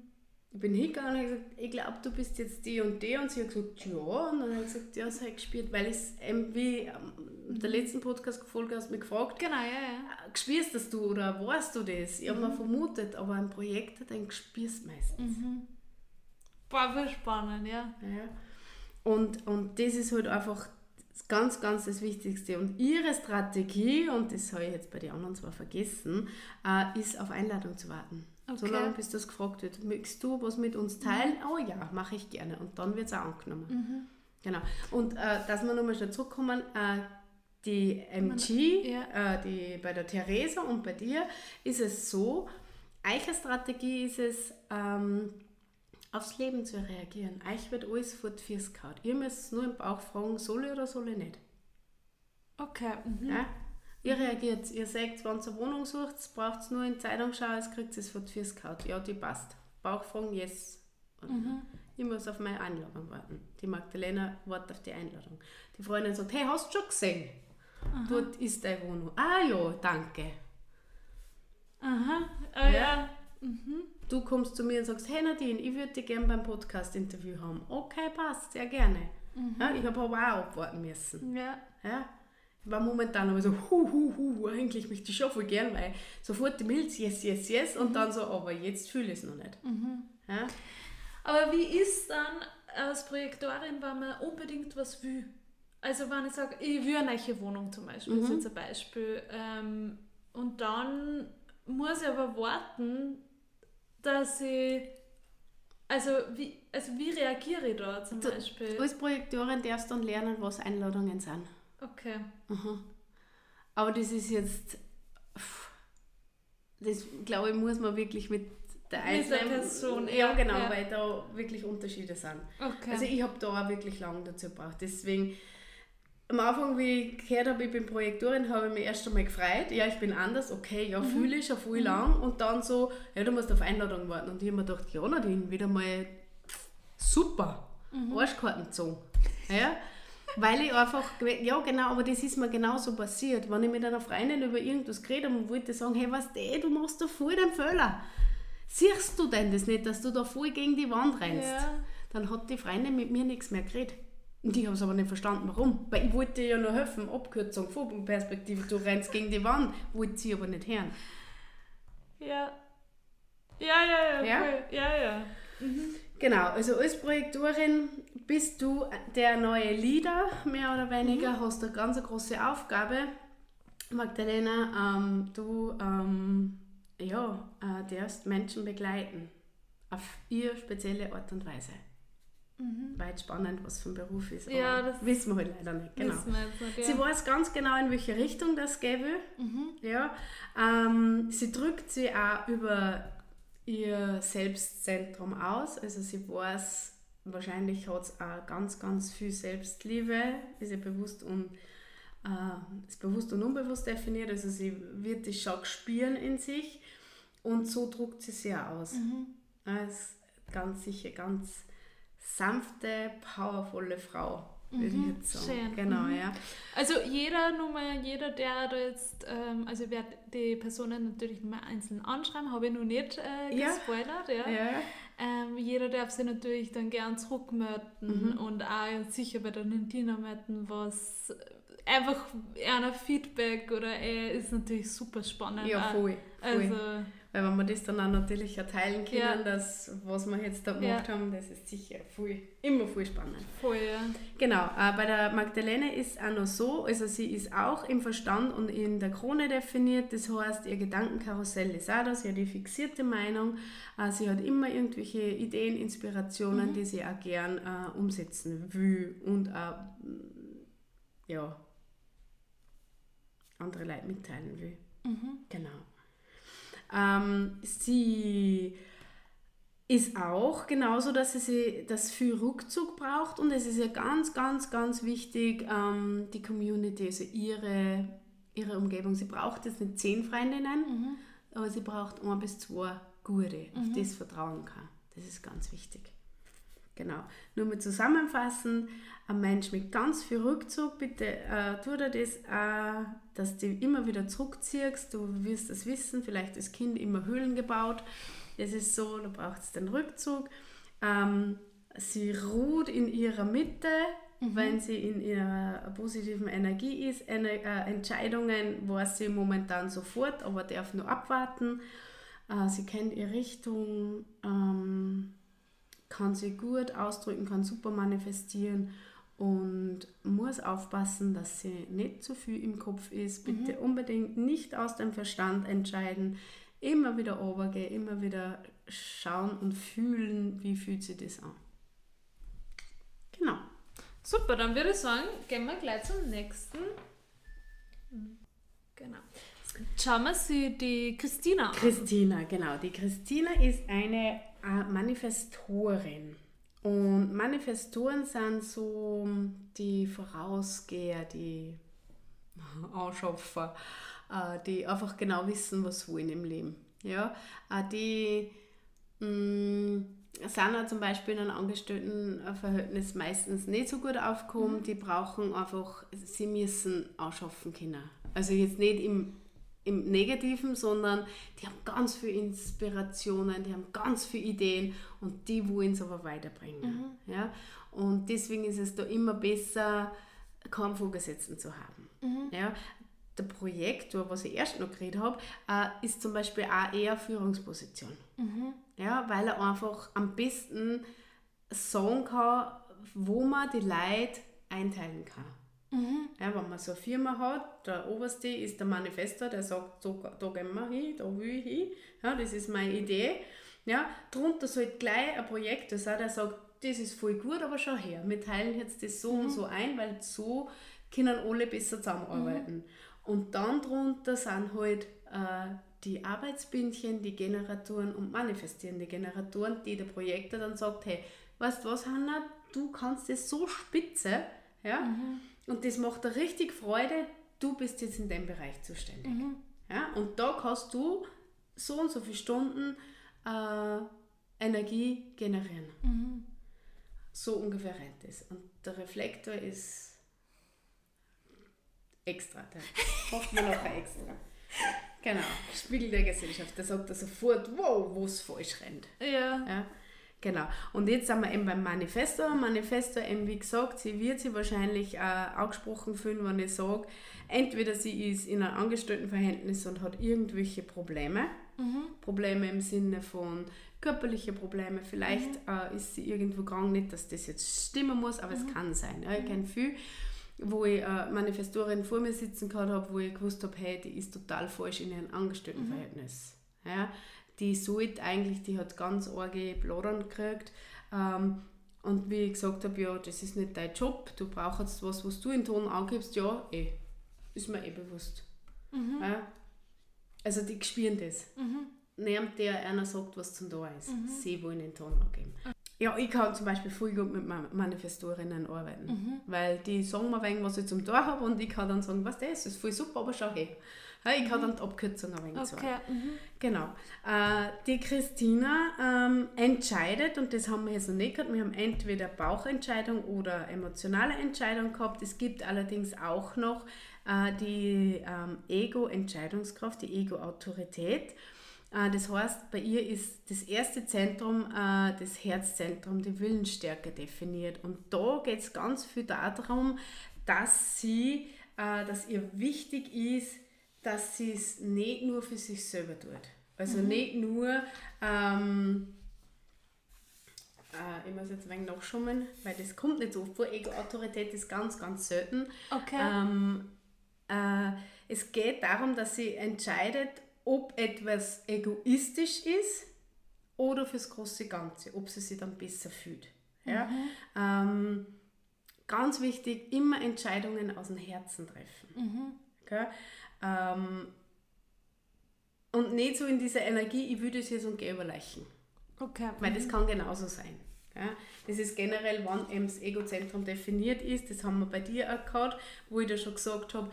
Ich bin hingegangen und habe gesagt, ich glaube, du bist jetzt die und die und sie hat gesagt, ja und dann habe ich gesagt, ja, das habe ich gespürt, weil ich ähm, wie ähm, der letzten Podcast-Folge hast du mich gefragt, Genau, ja, ja. äh, spürst das du oder weißt du das? Ich habe Mhm. mir vermutet, aber ein Projekt, den spürst du meistens. Mhm. Boah, voll spannend, ja. Ja. Und, und das ist halt einfach ganz, ganz das Wichtigste. Und ihre Strategie, und das habe ich jetzt bei den anderen zwar vergessen, äh, ist auf Einladung zu warten. So Okay. lange, bis das gefragt wird. Möchtest du was mit uns teilen? Oh ja, mache ich gerne. Und dann wird es auch angenommen. Mhm. Genau. Und äh, dass wir nochmal schnell zurückkommen, äh, die MG, Ja. äh, die, bei der Theresa und bei dir ist es so, eure Strategie ist es, ähm, aufs Leben zu reagieren. Euch wird alles vor die Füße gehauen. Ihr müsst nur im Bauch fragen, soll ich oder soll ich nicht. Okay. Mhm. Ja? Ihr reagiert, ihr sagt, wenn ihr eine Wohnung sucht, braucht es nur in die Zeitung schauen, es kriegt es vor die Füße gehauen. Ja, die passt. Bauch fragen, yes. Mhm. Ich muss auf meine Einladung warten. Die Magdalena wartet auf die Einladung. Die Freundin sagt, hey, hast du schon gesehen? Dort ist deine Wohnung. Ah ja, danke. Aha. Ah, ja. Mhm. Du kommst zu mir und sagst, hey Nadine, ich würde dich gerne beim Podcast-Interview haben. Okay, passt, sehr gerne. Ja, ich habe aber auch abwarten müssen. Ja. Ja. War momentan aber so, hu, hu, hu, eigentlich möchte ich schon voll gern, weil sofort die Milz, yes, yes, yes, und dann so, aber jetzt fühle ich es noch nicht. Ja? Aber wie ist dann als Projektorin, wenn man unbedingt was will? Also wenn ich sage, ich will eine neue Wohnung zum Beispiel, Mhm. das ist jetzt ein Beispiel, ähm, und dann muss ich aber warten, dass ich, also wie, also wie reagiere ich da zum Du- Beispiel? Als Projektorin darfst du dann lernen, was Einladungen sind. Okay. Aha. Aber das ist jetzt, das glaube ich, muss man wirklich mit der einzelnen Person, Ja, ja, genau, ja. weil da wirklich Unterschiede sind. Okay. Also ich habe da auch wirklich lange dazu gebraucht. Deswegen, am Anfang, wie ich gehört habe, ich bin Projektorin, habe ich mich erst einmal gefreut. Ja, ich bin anders, okay, ja, fühle ich schon viel lang. Und dann so, ja, du musst auf Einladung warten. Und ich habe mir gedacht, ja, Nadine, wieder mal super, Arschkarten gezogen. Ja, weil ich einfach, ja genau, aber das ist mir genauso passiert. Wenn ich mit einer Freundin über irgendwas geredet habe und wollte sagen, hey, was du, du machst da voll den Fehler. Siehst du denn das nicht, dass du da voll gegen die Wand rennst? Ja. Dann hat die Freundin mit mir nichts mehr geredet. Und ich habe es aber nicht verstanden, warum. Weil ich wollte dir ja nur helfen, Abkürzung, Vogelperspektive, du rennst gegen die Wand, wollte sie aber nicht hören. ja. Ja, ja, ja, Ja? voll. ja, ja. Genau, also als Projektorin bist du der neue Leader, mehr oder weniger, hast eine ganz große Aufgabe. Magdalena, ähm, du ähm, ja, äh, darfst Menschen begleiten. Auf ihre spezielle Art und Weise. Weit spannend, was für ein Beruf ist. Mhm. Ja, aber das wissen wir halt leider nicht. Genau. Nicht, ja. Sie weiß ganz genau, in welche Richtung das gehen will. Mhm. Ja, ähm, sie drückt sie auch über ihr Selbstzentrum aus. Also sie weiß, wahrscheinlich hat es auch ganz, ganz viel Selbstliebe, ist ihr bewusst und äh, ist bewusst und unbewusst definiert. Also sie wird das schon spüren in sich und so druckt sie sie auch aus. Mhm. Als ganz sicher, ganz sanfte, powervolle Frau, Mhm, jetzt sagen. schön. Genau, Mhm. ja. Also jeder Nummer, jeder, der da jetzt, ähm, also ich werde die Personen natürlich nochmal einzeln anschreiben, habe ich noch nicht äh, Ja. gespoilert, ja. ja. Ähm, jeder darf sich natürlich dann gern zurückmelden Mhm. und auch sicher bei der Nintina melden, was einfach einer Feedback oder äh, ist natürlich super spannend. Ja, voll. voll. Also, weil wenn wir das dann auch natürlich auch teilen können, ja. dass, was wir jetzt da gemacht ja. haben, das ist sicher voll, immer voll spannend. Voll, ja. Genau, äh, bei der Magdalene ist auch noch so, also sie ist auch im Verstand und in der Krone definiert, das heißt, ihr Gedankenkarussell ist auch da, sie hat die fixierte Meinung, äh, sie hat immer irgendwelche Ideen, Inspirationen, mhm. die sie auch gern äh, umsetzen will und auch, ja, andere Leute mitteilen will. Mhm. Genau. Ähm, sie ist auch genauso, dass sie das viel Rückzug braucht und es ist ja ganz, ganz, ganz wichtig, ähm, die Community, also ihre, ihre Umgebung. Sie braucht jetzt nicht zehn Freundinnen, mhm. aber sie braucht ein bis zwei gute, auf mhm. die sie vertrauen kann. Das ist ganz wichtig. Genau. Nur mal zusammenfassen, ein Mensch mit ganz viel Rückzug, bitte äh, tu dir das, äh, dass du immer wieder zurückziehst. Du wirst das wissen, vielleicht das Kind immer Höhlen gebaut. Es ist so, du brauchst den Rückzug. Ähm, sie ruht in ihrer Mitte, mhm. wenn sie in ihrer positiven Energie ist. Eine, äh, Entscheidungen weiß sie momentan sofort, aber darf nur abwarten. Äh, sie kennt ihre Richtung. Ähm, kann sie gut ausdrücken, kann super manifestieren und muss aufpassen, dass sie nicht zu viel im Kopf ist. Bitte mhm. unbedingt nicht aus dem Verstand entscheiden. Immer wieder runtergehen, immer wieder schauen und fühlen, wie fühlt sich das an. Genau. Super, dann würde ich sagen, gehen wir gleich zum nächsten. Genau. Schauen wir sie die Christina an. Christina, genau. Die Christina ist eine Manifestorin. Und Manifestoren sind so die Vorausgeher, die Anschaffer, äh, die einfach genau wissen, was wollen im Leben. Ja? Äh, die mh, mm, sind auch zum Beispiel in einem Angestelltenverhältnis meistens nicht so gut aufgekommen. Mhm. Die brauchen einfach, sie müssen ausschaffen können. Also jetzt nicht im im Negativen, sondern die haben ganz viele Inspirationen, die haben ganz viele Ideen und die wollen es aber weiterbringen. Mhm. Ja? Und deswegen ist es da immer besser, keinen Vorgesetzten zu haben. Mhm. Ja? Der Projektor, was ich erst noch geredet habe, äh, ist zum Beispiel auch eher Führungsposition. Mhm. Ja? Weil er einfach am besten sagen kann, wo man die Leute einteilen kann. Mhm. Ja, wenn man so eine Firma hat, der Oberste ist der Manifestor, der sagt, so, da gehen wir hin, da will ich hin, ja, das ist meine Idee. Ja, darunter sollte gleich ein Projekt sein, der sagt, das ist voll gut, aber schau her, wir teilen jetzt das so mhm. und so ein, weil so können alle besser zusammenarbeiten. Mhm. Und dann drunter sind halt äh, die Arbeitsbündchen, die Generatoren und manifestierende Generatoren, die der Projektor dann sagt, hey, weißt du was, Hanna, du kannst das so spitze, ja, mhm. Und das macht dir richtig Freude, du bist jetzt in dem Bereich zuständig. Mhm. Ja? Und da kannst du so und so viele Stunden äh, Energie generieren. Mhm. So ungefähr rennt es. Und der Reflektor ist extra. Der macht man noch extra. Genau, Spiegel der Gesellschaft. Der sagt da sofort, wow, wo es falsch rennt. Ja. ja. Genau. Und jetzt sind wir eben beim Manifesto. Manifesto, eben wie gesagt, sie wird sie wahrscheinlich äh, angesprochen fühlen, wenn ich sage, entweder sie ist in einem Angestelltenverhältnis und hat irgendwelche Probleme. Mhm. Probleme im Sinne von körperliche Probleme. Vielleicht mhm. äh, ist sie irgendwo krank, nicht, dass das jetzt stimmen muss, aber mhm. es kann sein. Ja, ich kenne viel, wo ich äh, Manifestorin vor mir sitzen gehabt habe, wo ich gewusst habe, hey, die ist total falsch in ihrem Angestelltenverhältnis. Ja, die sollte eigentlich, die hat ganz arge Bladern gekriegt. Ähm, und wie ich gesagt habe, ja, das ist nicht dein Job, du brauchst jetzt was, was du in Ton angibst, ja, eh, ist mir eh bewusst. Mhm. Ja? Also die spüren das. Mhm. Niemand, der einer sagt, was zum da ist. Mhm. Sie wollen den Ton angeben. Ja, ich kann zum Beispiel voll gut mit Manifestorinnen arbeiten, mhm. weil die sagen mir wegen, was ich zum Tor habe und ich kann dann sagen, was das ist, voll super, aber schau her. Ich kann dann die Abkürzung ein wenig okay. Mhm. Genau. Äh, die Christina ähm, entscheidet, und das haben wir jetzt noch nicht gehabt, wir haben entweder Bauchentscheidung oder emotionale Entscheidung gehabt. Es gibt allerdings auch noch äh, die ähm, Ego-Entscheidungskraft, die Ego-Autorität. Äh, das heißt, bei ihr ist das erste Zentrum, äh, das Herzzentrum, die Willensstärke definiert. Und da geht es ganz viel darum, dass sie äh, dass ihr wichtig ist, dass sie es nicht nur für sich selber tut. Also mhm. nicht nur, ähm, äh, ich muss jetzt ein wenig nachschummen, weil das kommt nicht so vor. Ego-Autorität ist ganz, ganz selten. Okay. Ähm, äh, es geht darum, dass sie entscheidet, ob etwas egoistisch ist oder fürs große Ganze, ob sie sich dann besser fühlt. Ja? Mhm. Ähm, ganz wichtig, immer Entscheidungen aus dem Herzen treffen. Mhm. Okay? Ähm, und nicht so in dieser Energie, ich würde es jetzt und gehe überleichen. Okay. Weil das mhm. kann genauso sein. Ja? Das ist generell, wann eben das Egozentrum definiert ist, das haben wir bei dir auch gehabt, wo ich dir schon gesagt habe,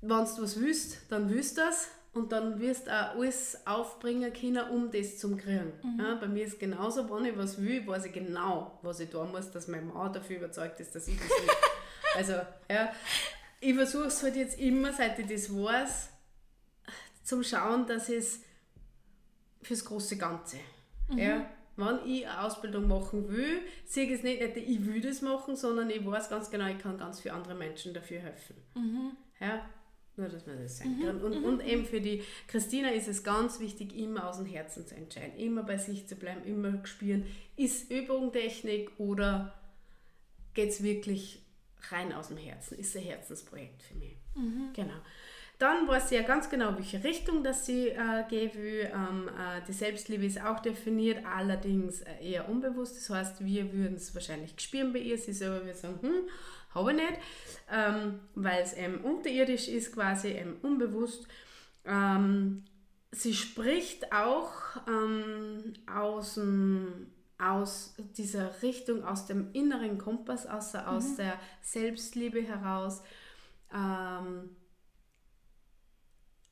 wenn du was willst, dann willst du das und dann wirst du auch alles aufbringen können, um das zu kriegen. Mhm. Ja, bei mir ist es genauso, wenn ich was will, weiß ich genau, was ich tun muss, dass mein Mann dafür überzeugt ist, dass ich das will. also, ja, ich versuche es halt jetzt immer, seit ich das weiß, zum Schauen, dass es fürs große Ganze. Mhm. Ja, wenn ich eine Ausbildung machen will, sehe ich es nicht, nicht, ich will das machen, sondern ich weiß ganz genau, ich kann ganz viele andere Menschen dafür helfen. Mhm. Ja, nur, dass man das kann. Mhm. Und, mhm. und eben für die Christina ist es ganz wichtig, immer aus dem Herzen zu entscheiden, immer bei sich zu bleiben, immer spüren, ist Übung Technik oder geht es wirklich rein aus dem Herzen? Ist ein Herzensprojekt für mich. Mhm. Genau. Dann weiß sie ja ganz genau, welche Richtung das sie äh, gehen will. Ähm, äh, die Selbstliebe ist auch definiert, allerdings äh, eher unbewusst. Das heißt, wir würden es wahrscheinlich spüren bei ihr. Sie selber würde sagen, hm, habe ich nicht, ähm, weil es eben unterirdisch ist, quasi eben unbewusst. Ähm, sie spricht auch ähm, aus, aus dieser Richtung, aus dem inneren Kompass, also aus mhm. der Selbstliebe heraus. Ähm,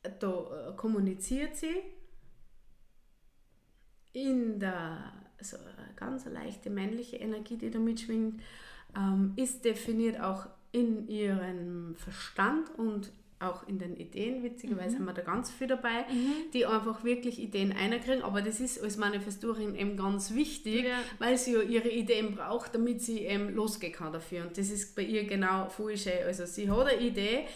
da äh, kommuniziert sie in der also eine ganz leichte männliche Energie, die da mitschwingt, ähm, ist definiert auch in ihrem Verstand und auch in den Ideen, witzigerweise mhm. haben wir da ganz viel dabei, mhm. die einfach wirklich Ideen einkriegen. Aber das ist als Manifestorin eben ganz wichtig, ja. weil sie ja ihre Ideen braucht, damit sie eben losgehen kann dafür. Und das ist bei ihr genau voll schön. Also sie hat eine Idee,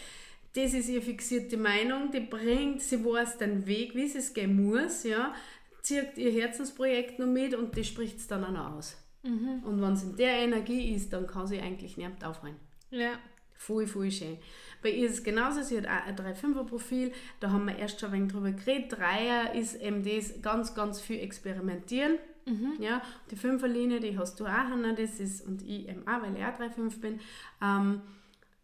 das ist ihre fixierte Meinung, die bringt, sie weiß den Weg, wie es gehen muss, ja, zieht ihr Herzensprojekt noch mit und das spricht es dann auch noch aus. Mhm. Und wenn es in der Energie ist, dann kann sie eigentlich nicht aufhören. Ja. Voll, voll schön. Bei ihr ist es genauso, sie hat auch ein 3-5er-Profil, da haben wir erst schon ein wenig drüber geredet. Dreier ist eben das ganz, ganz viel experimentieren. Mhm. Ja, die Fünferlinie, die hast du auch, Hanna, das ist, und ich eben auch, weil ich auch 3-5 bin. Ähm,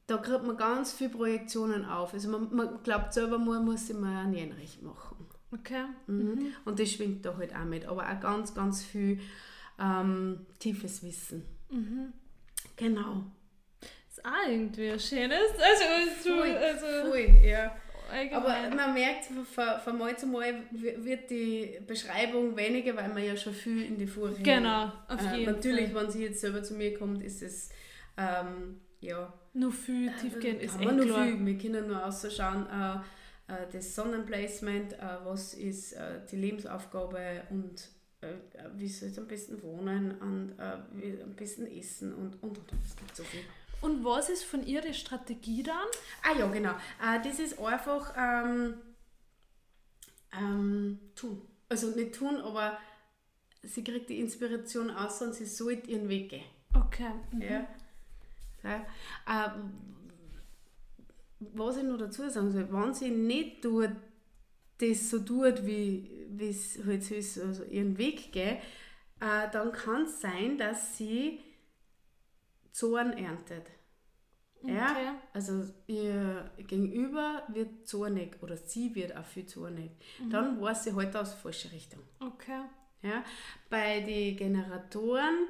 da kriegt man ganz viele Projektionen auf. Also man, man glaubt selber, man muss sich mal ein Jenrecht machen. Okay. Mhm. Mhm. Und das schwingt da halt auch mit. Aber auch ganz, ganz viel ähm, tiefes Wissen. Mhm. Genau. Auch irgendwie ein schönes. Also, so, voll, also voll, ja. Allgemein. Aber man merkt, von, von Mal zu Mal wird die Beschreibung weniger, weil man ja schon viel in die Vorrichtung. Genau, auf äh, jeden äh, Natürlich, Fall. wenn sie jetzt selber zu mir kommt, ist es ähm, ja. Nur viel äh, tiefgehend ist nur klar. Viel. Wir können nur ausschauen, äh, äh, das Sonnenplacement, äh, was ist die Lebensaufgabe und wie soll es am besten wohnen und wie am besten essen und und und. Es gibt so viel. Und was ist von ihrer Strategie dann? Ah ja, genau. das ist einfach ähm, ähm, tun. Also nicht tun, aber sie kriegt die Inspiration aus und sie sollte ihren Weg gehen. Okay. Mhm. Ja. Ja. Ähm, was ich noch dazu sagen soll, wenn sie nicht tut, das so tut, wie es halt so ist, also ihren Weg geht, äh, dann kann es sein, dass sie Zorn erntet. Okay. Ja, also ihr Gegenüber wird zornig oder sie wird auch viel zornig. Mhm. Dann weiß sie halt aus der falschen Richtung. Okay. Ja, bei den Generatoren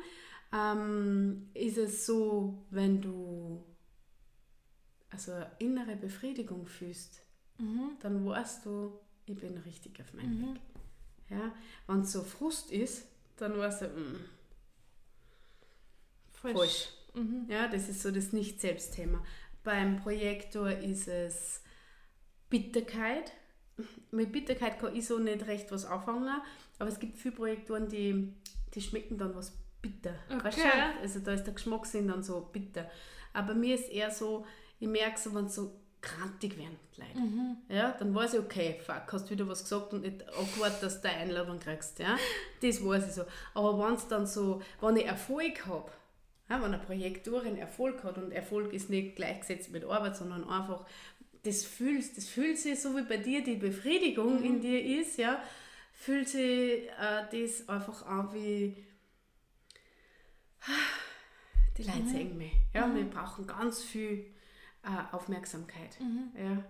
ähm, ist es so, wenn du also innere Befriedigung fühlst, mhm. dann weißt du, ich bin richtig auf meinem mhm. Weg. Ja? Wenn es so Frust ist, dann weißt du, mh, mm, falsch. falsch. Mhm. Ja, das ist so das Nicht-Selbst-Thema. Beim Projektor ist es Bitterkeit. Mit Bitterkeit kann ich so nicht recht was anfangen, aber es gibt viele Projektoren, die, die schmecken dann was bitter. Okay. Weißt du? Also da ist der Geschmackssinn dann so bitter. Aber mir ist eher so, ich merke so, wenn so krantig werden, Leute. Mhm. Ja, dann weiß ich, okay, fuck, hast wieder was gesagt und nicht abgewartet, dass du eine Einladung kriegst. Ja? Das weiß ich so. Aber wenn es dann so, wenn ich Erfolg habe, ja, wenn eine Projektorin Erfolg hat und Erfolg ist nicht gleichgesetzt mit Arbeit, sondern einfach, das fühlst, das fühlt sich so wie bei dir die Befriedigung mhm. in dir ist, ja, fühlt sich äh, das einfach an wie die Leute mhm. sehen mich. Ja, mhm. wir brauchen ganz viel äh, Aufmerksamkeit. Mhm. Ja,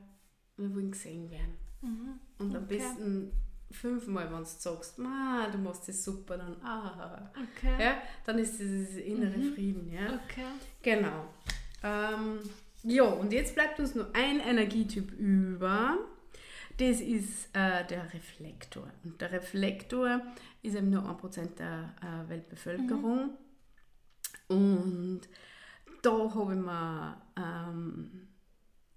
wir wollen gesehen werden. Mhm. Und am okay. besten fünfmal, wenn du sagst, du machst das super, dann ah, okay. ja, dann ist dieses innere mhm. Frieden. Ja? Okay. Genau. Ähm, ja, und jetzt bleibt uns nur ein Energietyp über. Das ist äh, der Reflektor. Und der Reflektor ist eben nur 1% der äh, Weltbevölkerung. Mhm. Und da habe ich mir ähm,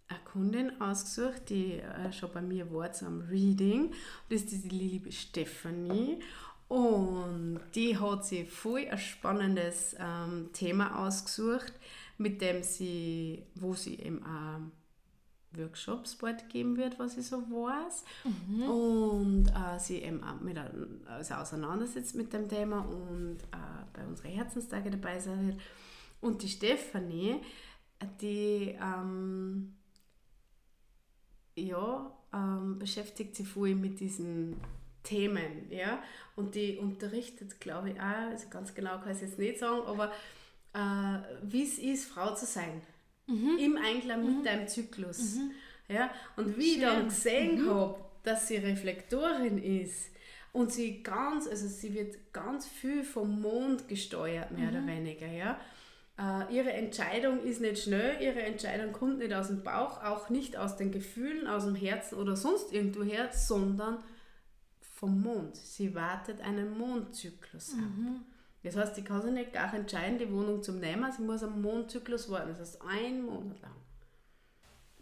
eine Kundin ausgesucht, die äh, schon bei mir war zum Reading. Das ist die liebe Stephanie. Und die hat sich voll ein spannendes ähm, Thema ausgesucht, mit dem sie, wo sie eben auch Workshops bald geben wird, was ich so weiß. Mhm. Und äh, sie eben auch mit, also auseinandersetzt mit dem Thema und äh, bei unseren Herzenstage dabei sein wird. Und die Stefanie, die ähm, ja, ähm, beschäftigt sich voll mit diesen Themen, ja, und die unterrichtet, glaube ich, auch, also ganz genau kann ich es jetzt nicht sagen, aber äh, wie es ist, Frau zu sein mhm. im Einklang mhm. mit deinem Zyklus. Mhm. Ja? Und wie Schön. ich dann gesehen mhm. habe, dass sie Reflektorin ist und sie ganz, also sie wird ganz viel vom Mond gesteuert, mehr oder mhm. weniger. Ja? Uh, ihre Entscheidung ist nicht schnell, ihre Entscheidung kommt nicht aus dem Bauch, auch nicht aus den Gefühlen, aus dem Herzen oder sonst irgendwo her, sondern vom Mond. Sie wartet einen Mondzyklus ab. Mhm. Das heißt, ich kann sich nicht gar entscheiden, die Wohnung zu nehmen, sie muss am Mondzyklus warten, das heißt ein Monat lang.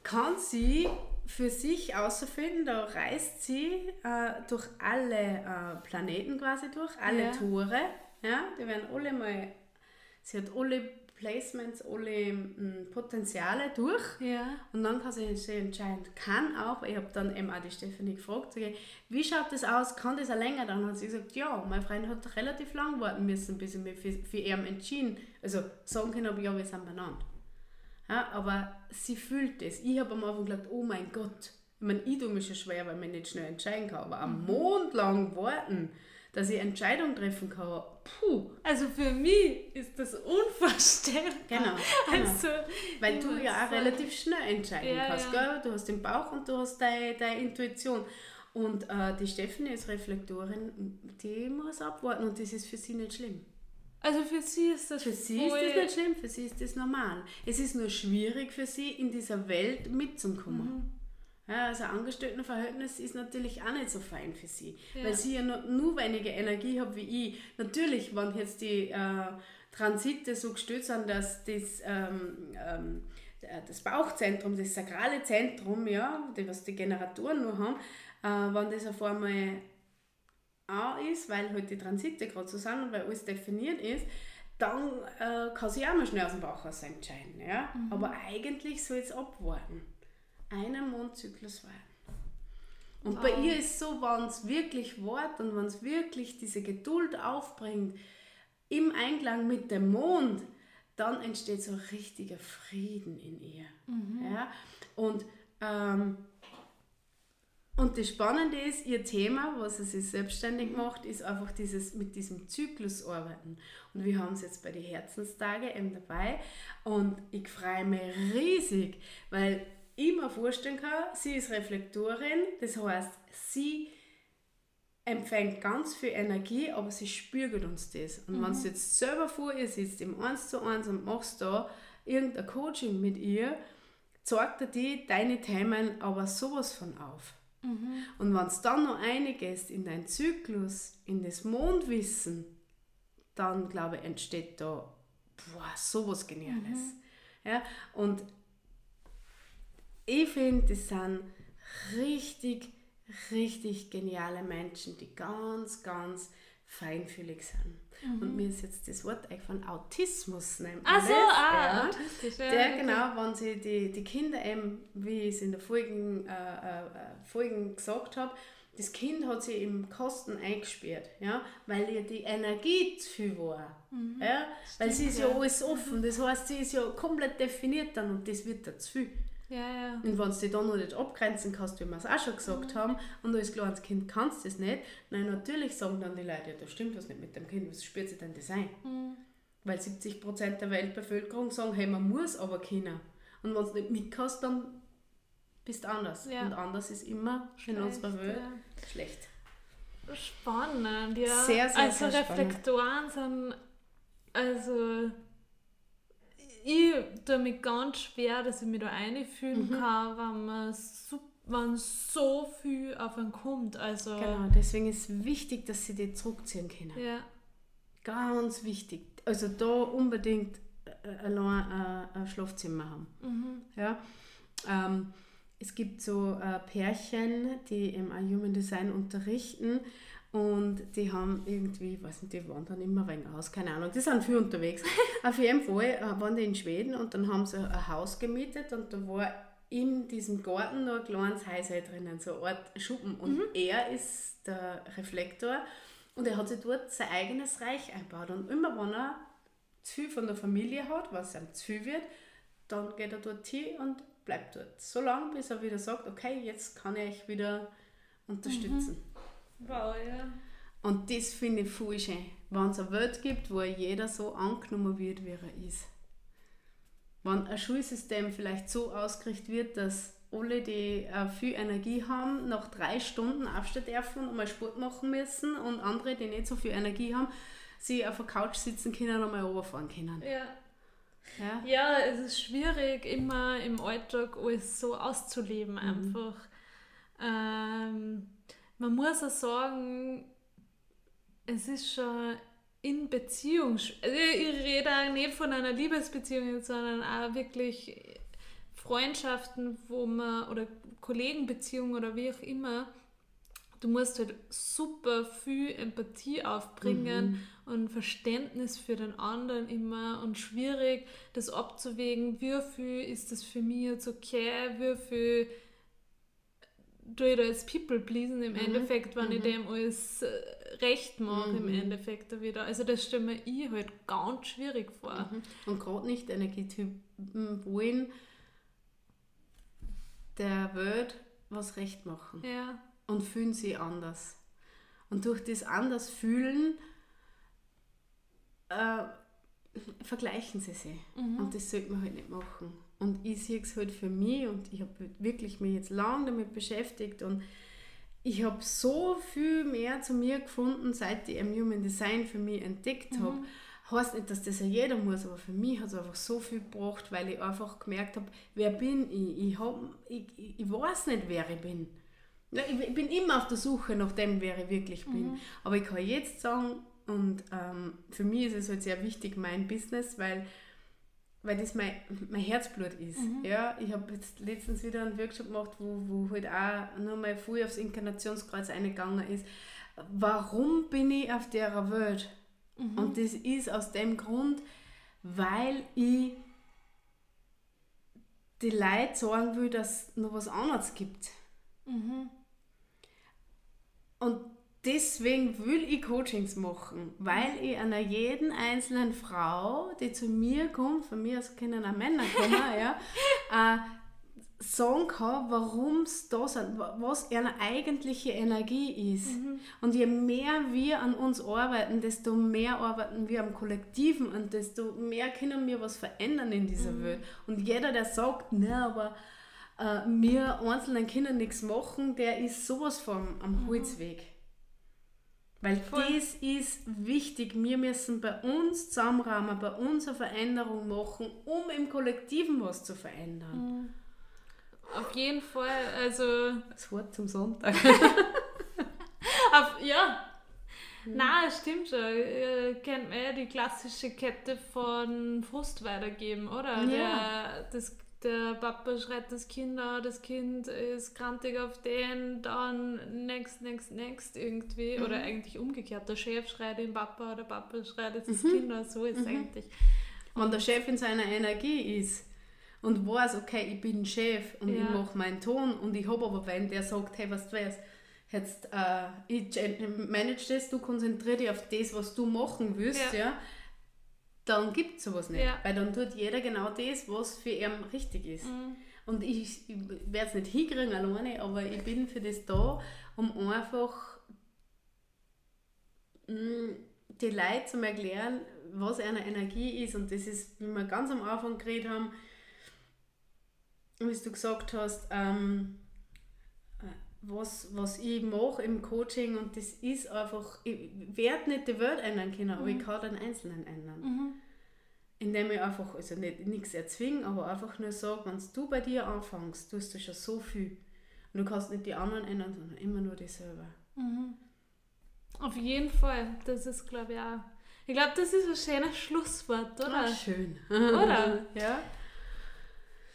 Kann sie für sich außerfinden, da reist sie äh, durch alle äh, Planeten quasi durch, alle ja. Tore, ja, die werden alle mal, sie hat alle Placements, alle m, Potenziale durch. Ja. Und dann kann sie sich entscheiden. Kann auch, ich habe dann eben auch die Stefanie gefragt, wie schaut das aus, kann das auch länger? Dann hat sie gesagt, ja, mein Freund hat relativ lang warten müssen, bis ich mich für, für ihn entschieden Also sagen können, ja, wir sind benannt. Ja, aber sie fühlt es. Ich habe am Anfang gedacht, oh mein Gott, ich meine, ich tue mich schon schwer, weil man nicht schnell entscheiden kann, aber am mhm. Mond lang warten, dass ich Entscheidungen treffen kann. Puh. Also für mich ist das unvorstellbar. Genau. genau. Also, Weil du ja auch relativ schnell entscheiden ja, kannst. Ja. Gell? Du hast den Bauch und du hast deine, deine Intuition. Und äh, die Stephanie ist Reflektorin, die muss abwarten und das ist für sie nicht schlimm. Also für sie ist das Für sie ist das nicht schlimm, für sie ist das normal. Es ist nur schwierig für sie, in dieser Welt mitzukommen. Mhm. Ja, also Angestelltenverhältnis ist natürlich auch nicht so fein für sie, ja. weil sie ja nur, nur weniger Energie hat wie ich. Natürlich, wenn jetzt die äh, Transite so gestellt sind, dass das, ähm, ähm, das Bauchzentrum, das sakrale Zentrum, ja, die, was die Generatoren nur haben, äh, wenn das auf einmal auch ist, weil halt die Transite gerade so sind und weil alles definiert ist, dann äh, kann sie auch mal schnell aus dem Bauch raus entscheiden. Ja? Mhm. Aber eigentlich soll es abwarten einen Mondzyklus warten. Und wow. bei ihr ist so, wenn es wirklich wart und wenn es wirklich diese Geduld aufbringt, im Einklang mit dem Mond, dann entsteht so richtiger Frieden in ihr. Mhm. Ja? Und, ähm, und das Spannende ist, ihr Thema, was sie sich selbstständig mhm. macht, ist einfach dieses mit diesem Zyklus arbeiten. Und wir haben es jetzt bei den Herzenstage eben dabei. Und ich freue mich riesig, weil ich mir vorstellen kann, sie ist Reflektorin, das heißt, sie empfängt ganz viel Energie, aber sie spiegelt uns das. Und mhm. wenn du jetzt selber vor ihr sitzt, im 1 zu 1 und machst da irgendein Coaching mit ihr, zeigt er dir deine Themen aber sowas von auf. Mhm. Und wenn es dann noch einiges in deinen Zyklus, in das Mondwissen, dann glaube ich, entsteht da boah, sowas Geniales. Mhm. Ja, und ich finde, das sind richtig, richtig geniale Menschen, die ganz, ganz feinfühlig sind. Mhm. Und mir ist jetzt das Wort von Autismus nennt Ach so, ah, ja. autistisch. Ja, der, okay. genau, wenn sie die, die Kinder eben, wie ich es in der vorigen äh, äh, Folgen gesagt habe, das Kind hat sich im Kosten eingesperrt, ja, weil ihr die Energie zu viel war. Mhm. Ja, weil sie ist ja, ja alles offen, das heißt, sie ist ja komplett definiert dann und das wird da zu viel. Ja, ja. Und wenn du dich dann noch nicht abgrenzen kannst, wie wir es auch schon gesagt mhm. haben, und als kleines Kind kannst du das nicht, nein, natürlich sagen dann die Leute, ja, da stimmt was nicht mit dem Kind, was spürt sie denn das ein? Mhm. Weil 70% der Weltbevölkerung sagen, hey, man muss aber können. Und wenn du nicht mitkannst, dann bist du anders. Ja. Und anders ist immer schlecht, in unserer Welt ja. schlecht. Spannend, ja. Sehr, sehr, also sehr Reflektoren sind, also ich tue mich ganz schwer, dass ich mich da einfühlen mhm. kann, wenn man so, wenn so viel auf einen kommt. Also genau, deswegen ist es wichtig, dass sie die zurückziehen können. Ja. Ganz wichtig. Also da unbedingt äh, allein äh, ein Schlafzimmer haben. Mhm. Ja. Ähm, es gibt so äh, Pärchen, die im Human Design unterrichten und die haben irgendwie, ich weiß nicht, die wandern immer wegen aus, keine Ahnung, die sind viel unterwegs. Auf jeden Fall äh, waren die in Schweden und dann haben sie ein Haus gemietet und da war in diesem Garten noch ein kleines Häuschen drinnen, so eine Art Schuppen. Und mhm. er ist der Reflektor und er hat sich dort sein eigenes Reich eingebaut. Und immer wenn er zu viel von der Familie hat, was ihm zu viel wird, dann geht er dort hin und bleibt dort. So lange, bis er wieder sagt, okay, jetzt kann ich euch wieder unterstützen. Mhm. Wow, ja. Und das finde ich voll schön. Wenn es eine Welt gibt, wo jeder so angenommen wird, wie er ist. Wenn ein Schulsystem vielleicht so ausgerichtet wird, dass alle, die äh, viel Energie haben, nach drei Stunden aufstehen dürfen und mal Sport machen müssen und andere, die nicht so viel Energie haben, sie auf der Couch sitzen können und mal runterfahren können. Ja. Ja. ja, es ist schwierig, immer im Alltag alles so auszuleben, mhm. einfach. Ähm, man muss auch sagen, es ist schon in Beziehung, also ich rede auch nicht von einer Liebesbeziehung, sondern auch wirklich Freundschaften, wo man, oder Kollegenbeziehungen oder wie auch immer, du musst halt super viel Empathie aufbringen mhm. und Verständnis für den anderen immer und schwierig, das abzuwägen, wie viel ist das für mich jetzt okay, wie viel tue ich da jetzt People pleasen im mhm. Endeffekt, wenn mhm. ich dem alles äh, recht mache mhm. im Endeffekt wieder. Also das stelle mir ich halt ganz schwierig vor. Mhm. Und gerade nicht Energietypen wollen der Welt was recht machen. Ja. Und fühlen sie anders. Und durch das anders fühlen äh, vergleichen sie sich. Mhm. Und das sollte man halt nicht machen. Und ich sehe es halt für mich und ich habe wirklich mich jetzt lange damit beschäftigt und ich habe so viel mehr zu mir gefunden, seit ich im Human Design für mich entdeckt habe. Mhm. Heißt nicht, dass das ja jeder muss, aber für mich hat es einfach so viel gebracht, weil ich einfach gemerkt habe, wer bin ich? Ich, hab, ich, ich weiß nicht, wer ich bin. Ich bin immer auf der Suche nach dem, wer ich wirklich bin. Mhm. Aber ich kann jetzt sagen, und ähm, für mich ist es halt sehr wichtig, mein Business, weil weil das mein, mein Herzblut ist. Mhm. Ja, ich habe jetzt letztens wieder einen Workshop gemacht, wo, wo halt auch nur mal früh aufs Inkarnationskreuz eingegangen ist. Warum bin ich auf der Welt? Mhm. Und das ist aus dem Grund, weil ich die Leute sagen will, dass es noch was anderes gibt. Mhm. Und deswegen will ich Coachings machen, weil ich einer jeden einzelnen Frau, die zu mir kommt, von mir aus können auch Männer kommen, ja, äh, sagen kann, warum es da sind, was ihre eigentliche Energie ist. Mhm. Und je mehr wir an uns arbeiten, desto mehr arbeiten wir am Kollektiven und desto mehr können wir was verändern in dieser mhm. Welt. Und jeder, der sagt, na, aber äh, wir Einzelnen können nichts machen, der ist sowas von am mhm. Holzweg. Weil Voll. das ist wichtig. Wir müssen bei uns zusammenrahmen, bei uns eine Veränderung machen, um im Kollektiven was zu verändern. Mhm. Auf jeden Fall, also. Das Wort zum Sonntag. Auf, ja. Mhm. Na, stimmt schon. Äh, kennt man ja die klassische Kette von Frust weitergeben, oder? Ja. Der, das der Papa schreit das Kind an, das Kind ist krantig auf den, dann next, next, next irgendwie. Mhm. Oder eigentlich umgekehrt, der Chef schreit den Papa, der Papa schreit jetzt das mhm. Kind an, so ist es mhm. eigentlich. Wenn der Chef in seiner Energie ist und weiß, okay, ich bin Chef und ja. ich mache meinen Ton und ich habe aber wenn der sagt, hey, was du weißt, jetzt äh, ich manage das, du konzentriere dich auf das, was du machen willst, ja, ja dann gibt es sowas nicht. Ja. Weil dann tut jeder genau das, was für ihn richtig ist. Mhm. Und ich, ich werde es nicht hinkriegen alleine, aber ich bin für das da, um einfach mh, mm, die Leute zu erklären, was eine Energie ist. Und das ist, wie wir ganz am Anfang geredet haben, wie du gesagt hast, ähm, was, was ich mache im Coaching und das ist einfach, ich werde nicht die Welt ändern können, aber mhm. ich kann den Einzelnen ändern. Mhm. Indem ich einfach, also nicht nichts erzwingen, aber einfach nur sage, wenn du bei dir anfängst, tust du schon so viel. Und du kannst nicht die anderen ändern, sondern immer nur dich selber. Mhm. Auf jeden Fall, das ist glaube ich auch. Ich glaube, das ist ein schönes Schlusswort, oder? Ah, schön. Oder? ja.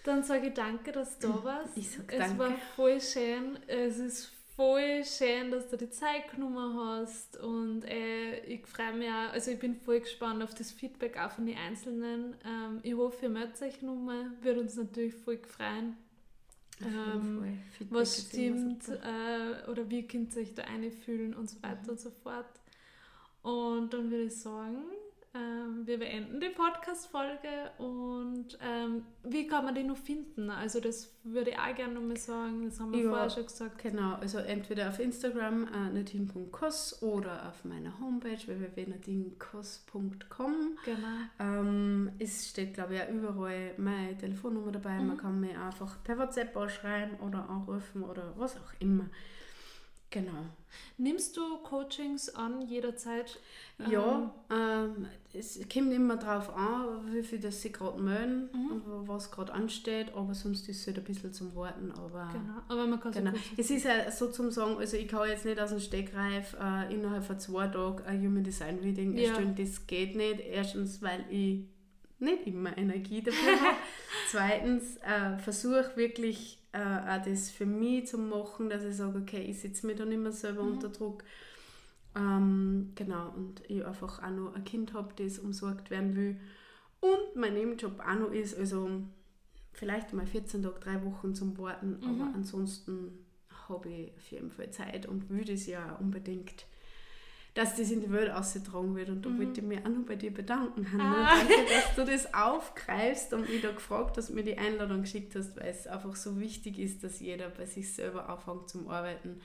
Dann sage ich danke, dass du da warst. Ich sag danke. Es war voll schön. Es ist voll schön, dass du die Zeit genommen hast und äh, ich freue mich auch, also ich bin voll gespannt auf das Feedback auch von den Einzelnen. Ähm, ich hoffe, ihr meldet euch nochmal, würde uns natürlich voll freuen. Ähm, was stimmt äh, oder wie könnt ihr euch da einfühlen und so weiter mhm. und so fort. Und dann würde ich sagen, wir beenden die Podcast-Folge und ähm, wie kann man die noch finden? Also das würde ich auch gerne nochmal sagen, das haben wir ja, vorher schon gesagt. Genau, also entweder auf Instagram äh, nadine.kos oder auf meiner Homepage www.nadinkos.com. Genau. Ähm, es steht glaube ich auch überall meine Telefonnummer dabei, mhm. man kann mir einfach per WhatsApp anschreiben oder anrufen oder was auch immer. Genau. Nimmst du Coachings an jederzeit? Ja, ähm, es kommt immer darauf an, wie viel das sie gerade melden, mhm. was gerade ansteht, aber sonst ist es halt ein bisschen zum Warten. Aber, genau, aber man kann genau. Es ist ja so zum Sagen, also ich kann jetzt nicht aus dem Stegreif äh, innerhalb von zwei Tagen ein Human Design Reading ja. erstellen, das geht nicht. Erstens, weil ich nicht immer Energie dafür habe. Zweitens, äh, versuche wirklich äh, auch das für mich zu machen, dass ich sage, okay, ich sitze mir da nicht mehr selber mhm. unter Druck. Ähm, genau, und ich einfach auch noch ein Kind habe, das umsorgt werden will. Und mein Nebenjob auch noch ist, also vielleicht mal 14 Tage, drei Wochen zum Warten, mhm. aber ansonsten habe ich auf jeden Fall Zeit und will das ja unbedingt dass das in die Welt ausgetragen wird. Und da mhm. wollte ich mich auch noch bei dir bedanken, Hanna. Ah. Danke, dass du das aufgreifst und mich da gefragt hast, mir die Einladung geschickt hast, weil es einfach so wichtig ist, dass jeder bei sich selber anfängt zum Arbeiten.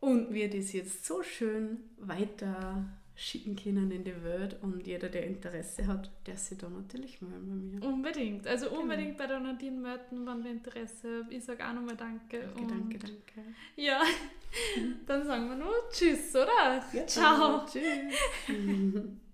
Und wir das jetzt so schön weiter schicken können in die Welt und jeder, der Interesse hat, der sich da natürlich melden bei mir. Unbedingt, also genau. unbedingt genau. bei der Nadine melden, wenn du Interesse habt. Ich sage auch nochmal Danke. Danke, danke, danke. Ja, dann sagen wir nur Tschüss, oder? Ja, Ciao. Tschüss.